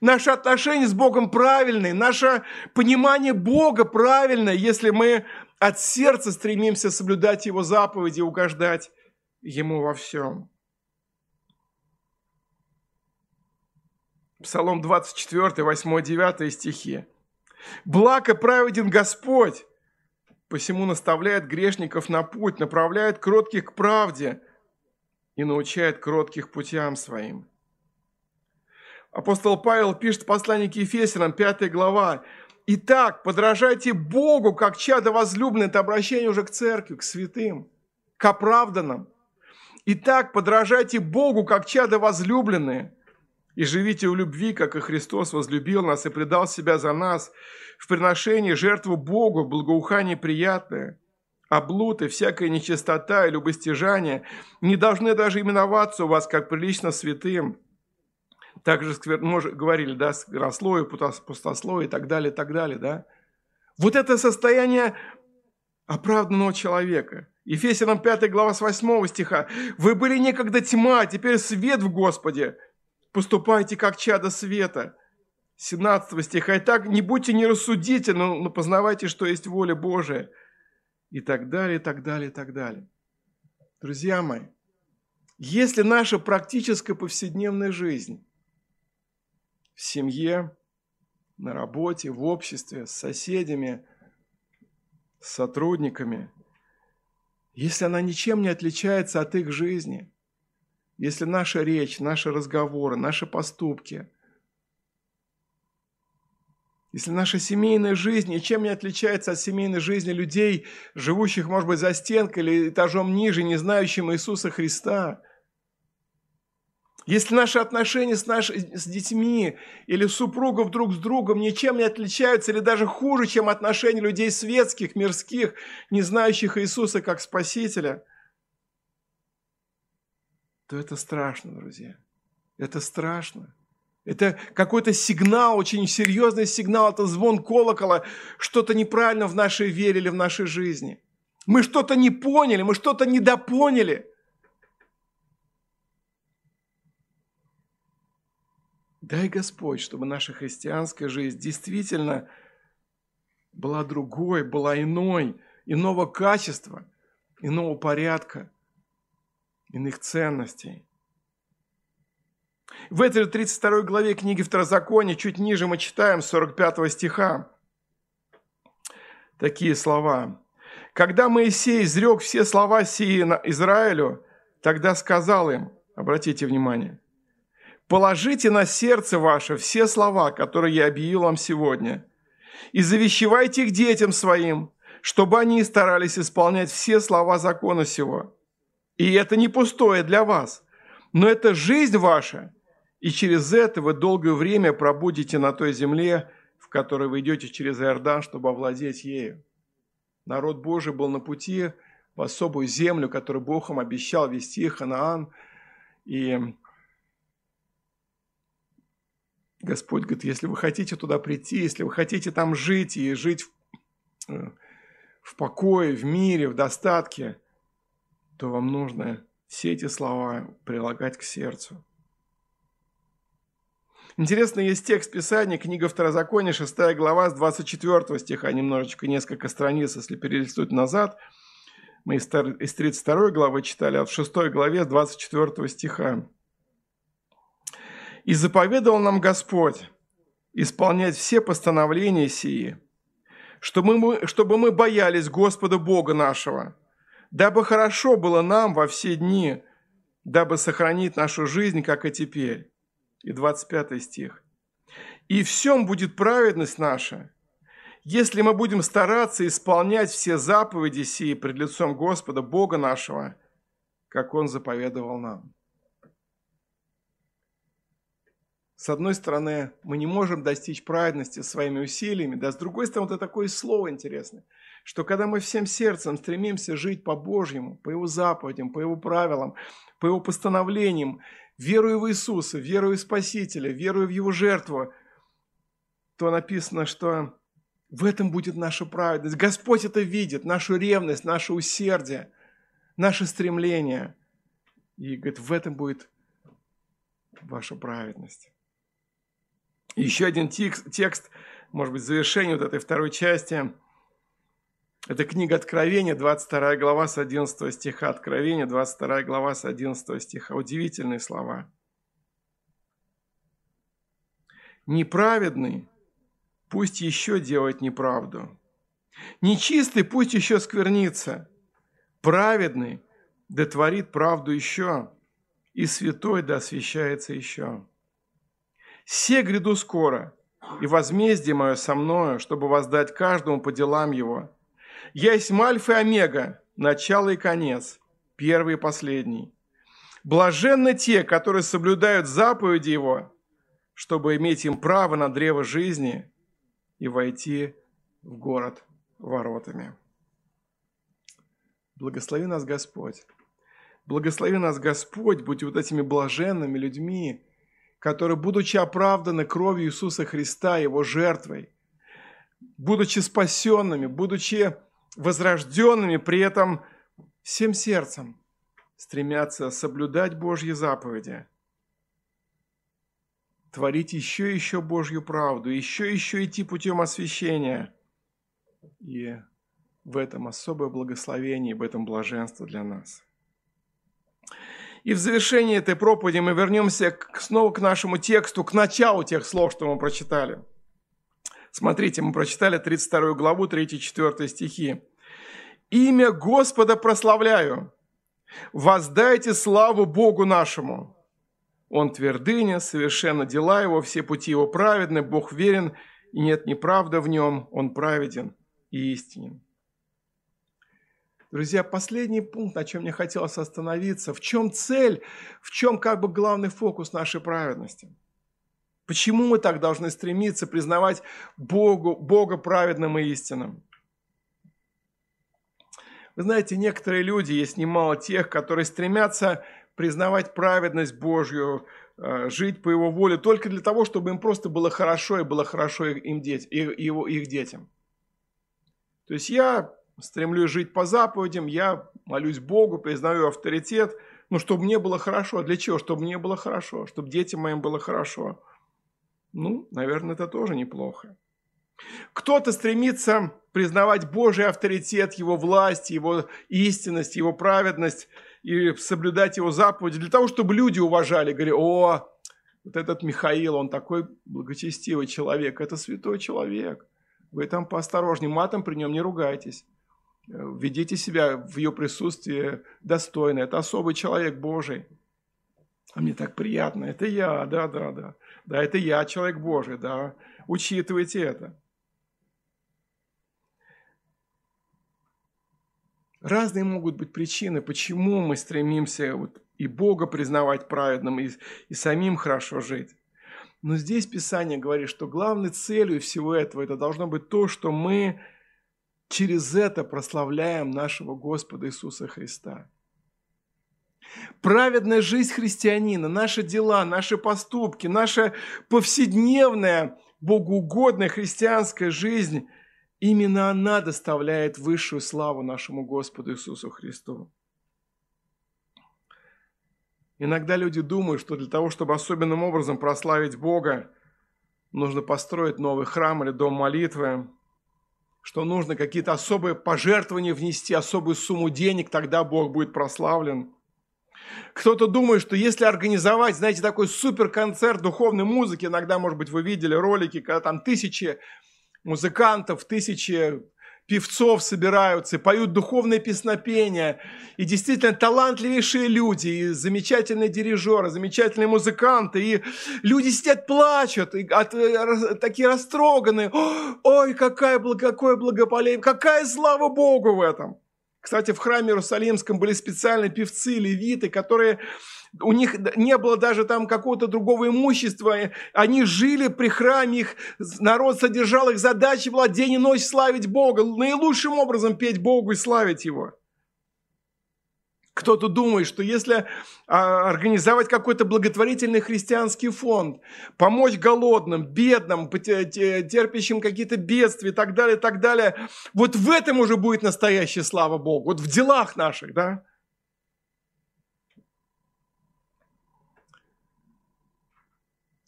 [SPEAKER 1] наши отношения с Богом правильные, наше понимание Бога правильное, если мы от сердца стремимся соблюдать Его заповеди, угождать Ему во всем. Псалом 24, 8, 9 стихи. «Благ праведен Господь, посему наставляет грешников на путь, направляет кротких к правде и научает кротких путям своим». Апостол Павел пишет в послании к Ефесянам, 5 глава, Итак, подражайте Богу, как чадо возлюбленное, это обращение уже к церкви, к святым, к оправданным. Итак, подражайте Богу, как чадо возлюбленные, и живите в любви, как и Христос возлюбил нас и предал себя за нас в приношении жертву Богу, благоухание приятное. А блуд и всякая нечистота и любостяжание не должны даже именоваться у вас, как прилично святым – также мы говорили, да, скверословие, пустословие и так далее, и так далее, да. Вот это состояние оправданного человека. Ефесянам 5 глава с 8 стиха. «Вы были некогда тьма, а теперь свет в Господе. Поступайте, как чадо света». 17 стиха. «И так не будьте нерассудительны, но познавайте, что есть воля Божия». И так далее, и так далее, и так далее. Друзья мои, если наша практическая повседневная жизнь в семье, на работе, в обществе, с соседями, с сотрудниками, если она ничем не отличается от их жизни, если наша речь, наши разговоры, наши поступки, если наша семейная жизнь ничем не отличается от семейной жизни людей, живущих, может быть, за стенкой или этажом ниже, не знающим Иисуса Христа – если наши отношения с, наши, с детьми или супругов друг с другом ничем не отличаются или даже хуже, чем отношения людей светских, мирских, не знающих Иисуса как Спасителя, то это страшно, друзья. Это страшно. Это какой-то сигнал, очень серьезный сигнал, это звон колокола, что-то неправильно в нашей вере или в нашей жизни. Мы что-то не поняли, мы что-то недопоняли – Дай Господь, чтобы наша христианская жизнь действительно была другой, была иной, иного качества, иного порядка, иных ценностей. В этой же 32 главе книги Второзакония, чуть ниже мы читаем 45 стиха, такие слова. «Когда Моисей изрек все слова сии Израилю, тогда сказал им, обратите внимание – Положите на сердце ваше все слова, которые я объявил вам сегодня, и завещевайте их детям своим, чтобы они старались исполнять все слова закона сего. И это не пустое для вас, но это жизнь ваша, и через это вы долгое время пробудете на той земле, в которой вы идете через Иордан, чтобы овладеть ею. Народ Божий был на пути в особую землю, которую Бог им обещал вести, Ханаан, и Господь говорит, если вы хотите туда прийти, если вы хотите там жить и жить в, э, в покое, в мире, в достатке, то вам нужно все эти слова прилагать к сердцу. Интересно, есть текст Писания, книга Второзакония, 6 глава, с 24 стиха, немножечко, несколько страниц, если перелистнуть назад. Мы из 32 главы читали, а в 6 главе с 24 стиха. «И заповедовал нам Господь исполнять все постановления сии, чтобы мы, чтобы мы боялись Господа Бога нашего, дабы хорошо было нам во все дни, дабы сохранить нашу жизнь, как и теперь» и 25 стих. «И всем будет праведность наша, если мы будем стараться исполнять все заповеди сии пред лицом Господа, Бога нашего, как Он заповедовал нам». С одной стороны, мы не можем достичь праведности своими усилиями, да с другой стороны, вот это такое слово интересное, что когда мы всем сердцем стремимся жить по Божьему, по Его заповедям, по Его правилам, по Его постановлениям, веруя в Иисуса, веруя в Спасителя, веруя в Его жертву, то написано, что в этом будет наша праведность. Господь это видит, нашу ревность, наше усердие, наше стремление. И говорит, в этом будет ваша праведность. Еще один текст, текст, может быть, завершение вот этой второй части – это книга Откровения, 22 глава с 11 стиха. Откровение, 22 глава с 11 стиха. Удивительные слова. Неправедный пусть еще делает неправду. Нечистый пусть еще сквернится. Праведный да творит правду еще. И святой да освящается еще. Все гряду скоро, и возмездие мое со мною, чтобы воздать каждому по делам его – есть Альфа и Омега, начало и конец, первый и последний. Блаженны те, которые соблюдают заповеди Его, чтобы иметь им право на древо жизни и войти в город воротами. Благослови нас Господь. Благослови нас Господь, будь вот этими блаженными людьми, которые, будучи оправданы кровью Иисуса Христа, Его жертвой, будучи спасенными, будучи возрожденными, при этом всем сердцем стремятся соблюдать Божьи заповеди, творить еще и еще Божью правду, еще и еще идти путем освящения. И в этом особое благословение, в этом блаженство для нас. И в завершении этой проповеди мы вернемся снова к нашему тексту, к началу тех слов, что мы прочитали – Смотрите, мы прочитали 32 главу, 3-4 стихи. «Имя Господа прославляю, воздайте славу Богу нашему. Он твердыня, совершенно дела его, все пути его праведны, Бог верен, и нет неправды в нем, он праведен и истинен». Друзья, последний пункт, на чем мне хотелось остановиться. В чем цель, в чем как бы главный фокус нашей праведности – Почему мы так должны стремиться признавать Богу, Бога праведным и истинным? Вы знаете, некоторые люди, есть немало тех, которые стремятся признавать праведность Божью, э, жить по Его воле только для того, чтобы им просто было хорошо и было хорошо им деть, их детям. То есть я стремлюсь жить по заповедям, я молюсь Богу, признаю авторитет, но чтобы мне было хорошо. Для чего? Чтобы мне было хорошо, чтобы детям моим было хорошо. Ну, наверное, это тоже неплохо. Кто-то стремится признавать Божий авторитет, Его власть, Его истинность, Его праведность и соблюдать Его заповеди для того, чтобы люди уважали. Говорили, о, вот этот Михаил, он такой благочестивый человек, это святой человек. Вы там поосторожнее, матом при нем не ругайтесь. Ведите себя в ее присутствии достойно. Это особый человек Божий. А мне так приятно. Это я, да, да, да. Да, это я, человек Божий, да. Учитывайте это. Разные могут быть причины, почему мы стремимся вот и Бога признавать праведным, и, и самим хорошо жить. Но здесь Писание говорит, что главной целью всего этого это должно быть то, что мы через это прославляем нашего Господа Иисуса Христа. Праведная жизнь христианина, наши дела, наши поступки, наша повседневная, богоугодная христианская жизнь, именно она доставляет высшую славу нашему Господу Иисусу Христу. Иногда люди думают, что для того, чтобы особенным образом прославить Бога, нужно построить новый храм или дом молитвы, что нужно какие-то особые пожертвования внести, особую сумму денег, тогда Бог будет прославлен. Кто-то думает, что если организовать, знаете, такой суперконцерт духовной музыки, иногда, может быть, вы видели ролики, когда там тысячи музыкантов, тысячи певцов собираются и поют духовное песнопение. И действительно талантливейшие люди, и замечательные дирижеры, замечательные музыканты. И люди сидят, плачут, и от, э, такие растроганные. Ой, какая, какое благополение, какая слава Богу в этом. Кстати, в храме Иерусалимском были специальные певцы, левиты, которые у них не было даже там какого-то другого имущества, они жили при храме, их народ содержал, их задача была день и ночь славить Бога, наилучшим образом петь Богу и славить Его. Кто-то думает, что если а, организовать какой-то благотворительный христианский фонд, помочь голодным, бедным, терпящим какие-то бедствия и так далее, и так далее, вот в этом уже будет настоящая слава Богу, вот в делах наших, да?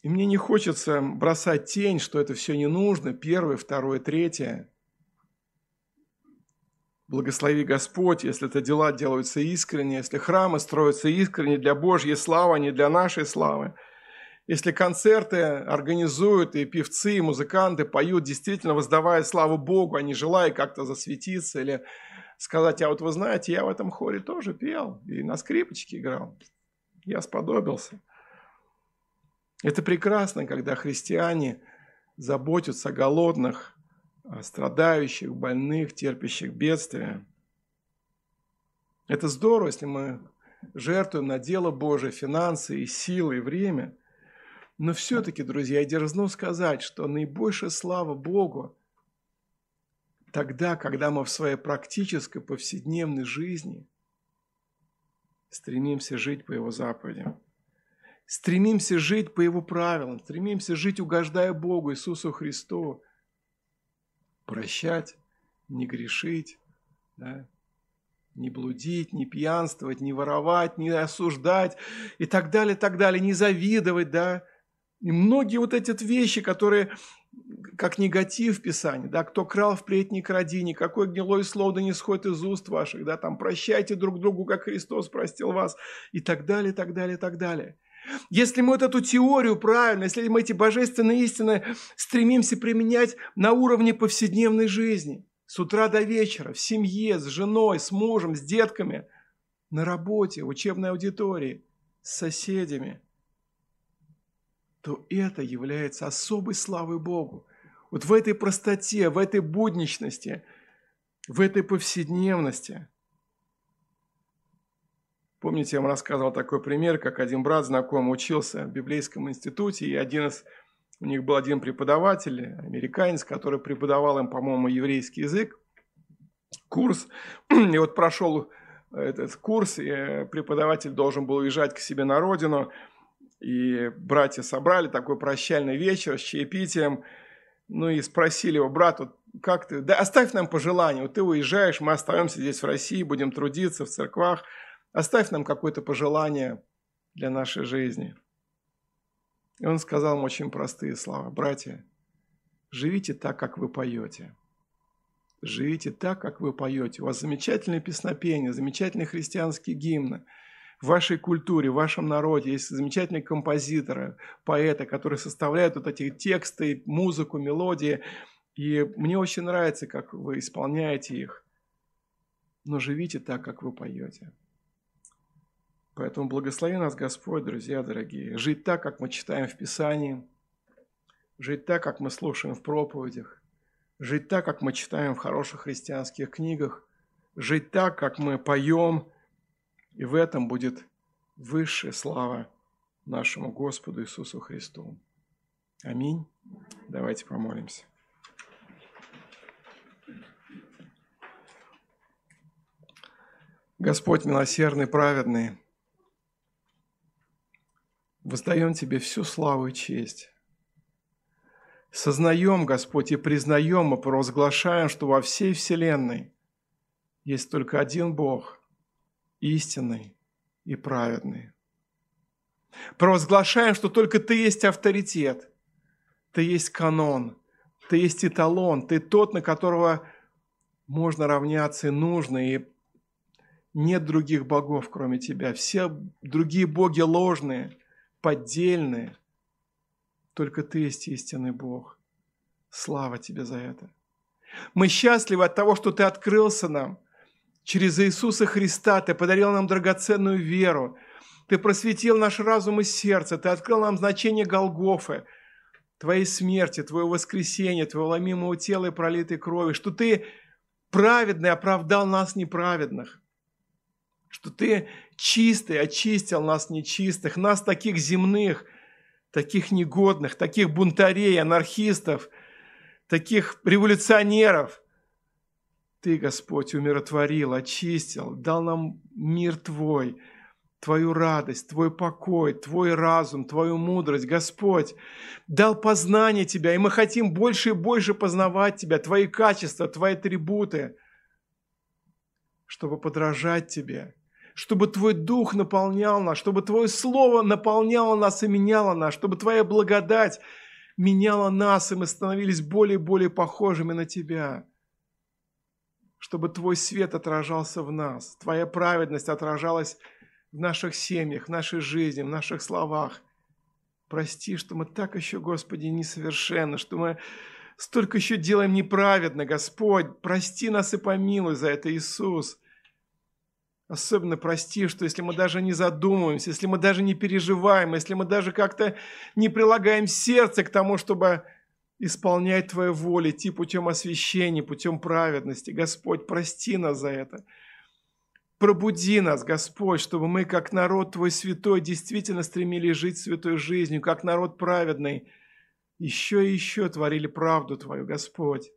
[SPEAKER 1] И мне не хочется бросать тень, что это все не нужно, первое, второе, третье. Благослови Господь, если это дела делаются искренне, если храмы строятся искренне для Божьей славы, а не для нашей славы. Если концерты организуют, и певцы, и музыканты поют, действительно воздавая славу Богу, а не желая как-то засветиться или сказать, а вот вы знаете, я в этом хоре тоже пел и на скрипочке играл. Я сподобился. Это прекрасно, когда христиане заботятся о голодных, страдающих, больных, терпящих бедствия. Это здорово, если мы жертвуем на дело Божие финансы и силы, и время. Но все-таки, друзья, я дерзну сказать, что наибольшая слава Богу тогда, когда мы в своей практической повседневной жизни стремимся жить по Его заповедям стремимся жить по Его правилам, стремимся жить, угождая Богу, Иисусу Христу, прощать, не грешить, да? не блудить, не пьянствовать, не воровать, не осуждать и так далее, так далее, не завидовать, да, и многие вот эти вещи, которые как негатив в Писании, да, кто крал, впредь не кради, никакое гнилое слово да не сходит из уст ваших, да, там прощайте друг другу, как Христос простил вас, и так далее, так далее, так далее – если мы вот эту теорию правильно, если мы эти божественные истины стремимся применять на уровне повседневной жизни, с утра до вечера, в семье, с женой, с мужем, с детками, на работе, в учебной аудитории, с соседями, то это является особой славой Богу. Вот в этой простоте, в этой будничности, в этой повседневности – Помните, я вам рассказывал такой пример, как один брат знакомый учился в библейском институте, и один из, у них был один преподаватель, американец, который преподавал им, по-моему, еврейский язык, курс, и вот прошел этот курс, и преподаватель должен был уезжать к себе на родину, и братья собрали такой прощальный вечер с чаепитием, ну и спросили его, брат, вот как ты, да оставь нам пожелание, вот ты уезжаешь, мы остаемся здесь в России, будем трудиться в церквах, Оставь нам какое-то пожелание для нашей жизни. И он сказал им очень простые слова. Братья, живите так, как вы поете. Живите так, как вы поете. У вас замечательные песнопения, замечательные христианские гимны. В вашей культуре, в вашем народе есть замечательные композиторы, поэты, которые составляют вот эти тексты, музыку, мелодии. И мне очень нравится, как вы исполняете их. Но живите так, как вы поете. Поэтому благослови нас Господь, друзья дорогие, жить так, как мы читаем в Писании, жить так, как мы слушаем в проповедях, жить так, как мы читаем в хороших христианских книгах, жить так, как мы поем, и в этом будет высшая слава нашему Господу Иисусу Христу. Аминь. Давайте помолимся. Господь милосердный, праведный, Воздаем Тебе всю славу и честь. Сознаем, Господь, и признаем, и провозглашаем, что во всей Вселенной есть только один Бог, истинный и праведный. Провозглашаем, что только Ты есть авторитет, Ты есть канон, Ты есть эталон, Ты тот, на которого можно равняться и нужно, и нет других богов, кроме Тебя. Все другие боги ложные, поддельные. Только Ты есть истинный Бог. Слава Тебе за это. Мы счастливы от того, что Ты открылся нам. Через Иисуса Христа Ты подарил нам драгоценную веру. Ты просветил наш разум и сердце. Ты открыл нам значение Голгофы, Твоей смерти, Твоего воскресения, Твоего ломимого тела и пролитой крови, что Ты праведный оправдал нас неправедных, что Ты чистый очистил нас нечистых, нас таких земных, таких негодных, таких бунтарей, анархистов, таких революционеров. Ты, Господь, умиротворил, очистил, дал нам мир Твой, Твою радость, Твой покой, Твой разум, Твою мудрость. Господь, дал познание Тебя, и мы хотим больше и больше познавать Тебя, Твои качества, Твои атрибуты, чтобы подражать Тебе, чтобы Твой Дух наполнял нас, чтобы Твое Слово наполняло нас и меняло нас, чтобы Твоя благодать меняла нас, и мы становились более и более похожими на Тебя. Чтобы Твой свет отражался в нас, Твоя праведность отражалась в наших семьях, в нашей жизни, в наших словах. Прости, что мы так еще, Господи, несовершенны, что мы столько еще делаем неправедно, Господь. Прости нас и помилуй за это, Иисус. Особенно прости, что если мы даже не задумываемся, если мы даже не переживаем, если мы даже как-то не прилагаем сердце к тому, чтобы исполнять Твою волю, идти путем освящения, путем праведности. Господь, прости нас за это. Пробуди нас, Господь, чтобы мы, как народ Твой святой, действительно стремились жить святой жизнью, как народ праведный, еще и еще творили правду Твою, Господь.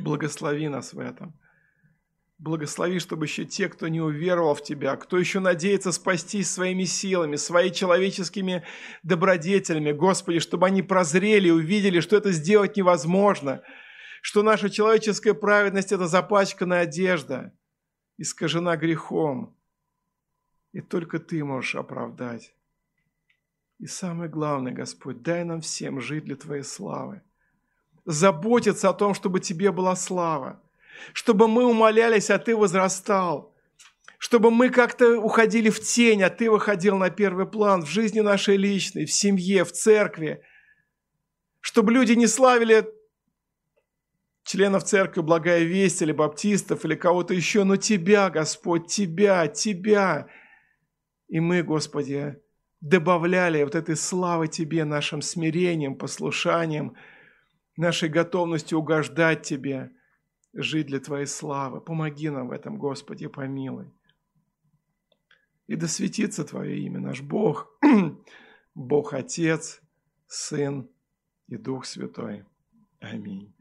[SPEAKER 1] Благослови нас в этом. Благослови, чтобы еще те, кто не уверовал в Тебя, кто еще надеется спастись своими силами, своими человеческими добродетелями, Господи, чтобы они прозрели и увидели, что это сделать невозможно, что наша человеческая праведность – это запачканная одежда – искажена грехом, и только Ты можешь оправдать. И самое главное, Господь, дай нам всем жить для Твоей славы. Заботиться о том, чтобы Тебе была слава. Чтобы мы умолялись, а Ты возрастал. Чтобы мы как-то уходили в тень, а Ты выходил на первый план в жизни нашей личной, в семье, в церкви. Чтобы люди не славили членов церкви «Благая весть» или баптистов, или кого-то еще, но Тебя, Господь, Тебя, Тебя. И мы, Господи, добавляли вот этой славы Тебе нашим смирением, послушанием, нашей готовностью угождать Тебе, жить для Твоей славы. Помоги нам в этом, Господи, помилуй. И да светится Твое имя, наш Бог, Бог Отец, Сын и Дух Святой. Аминь.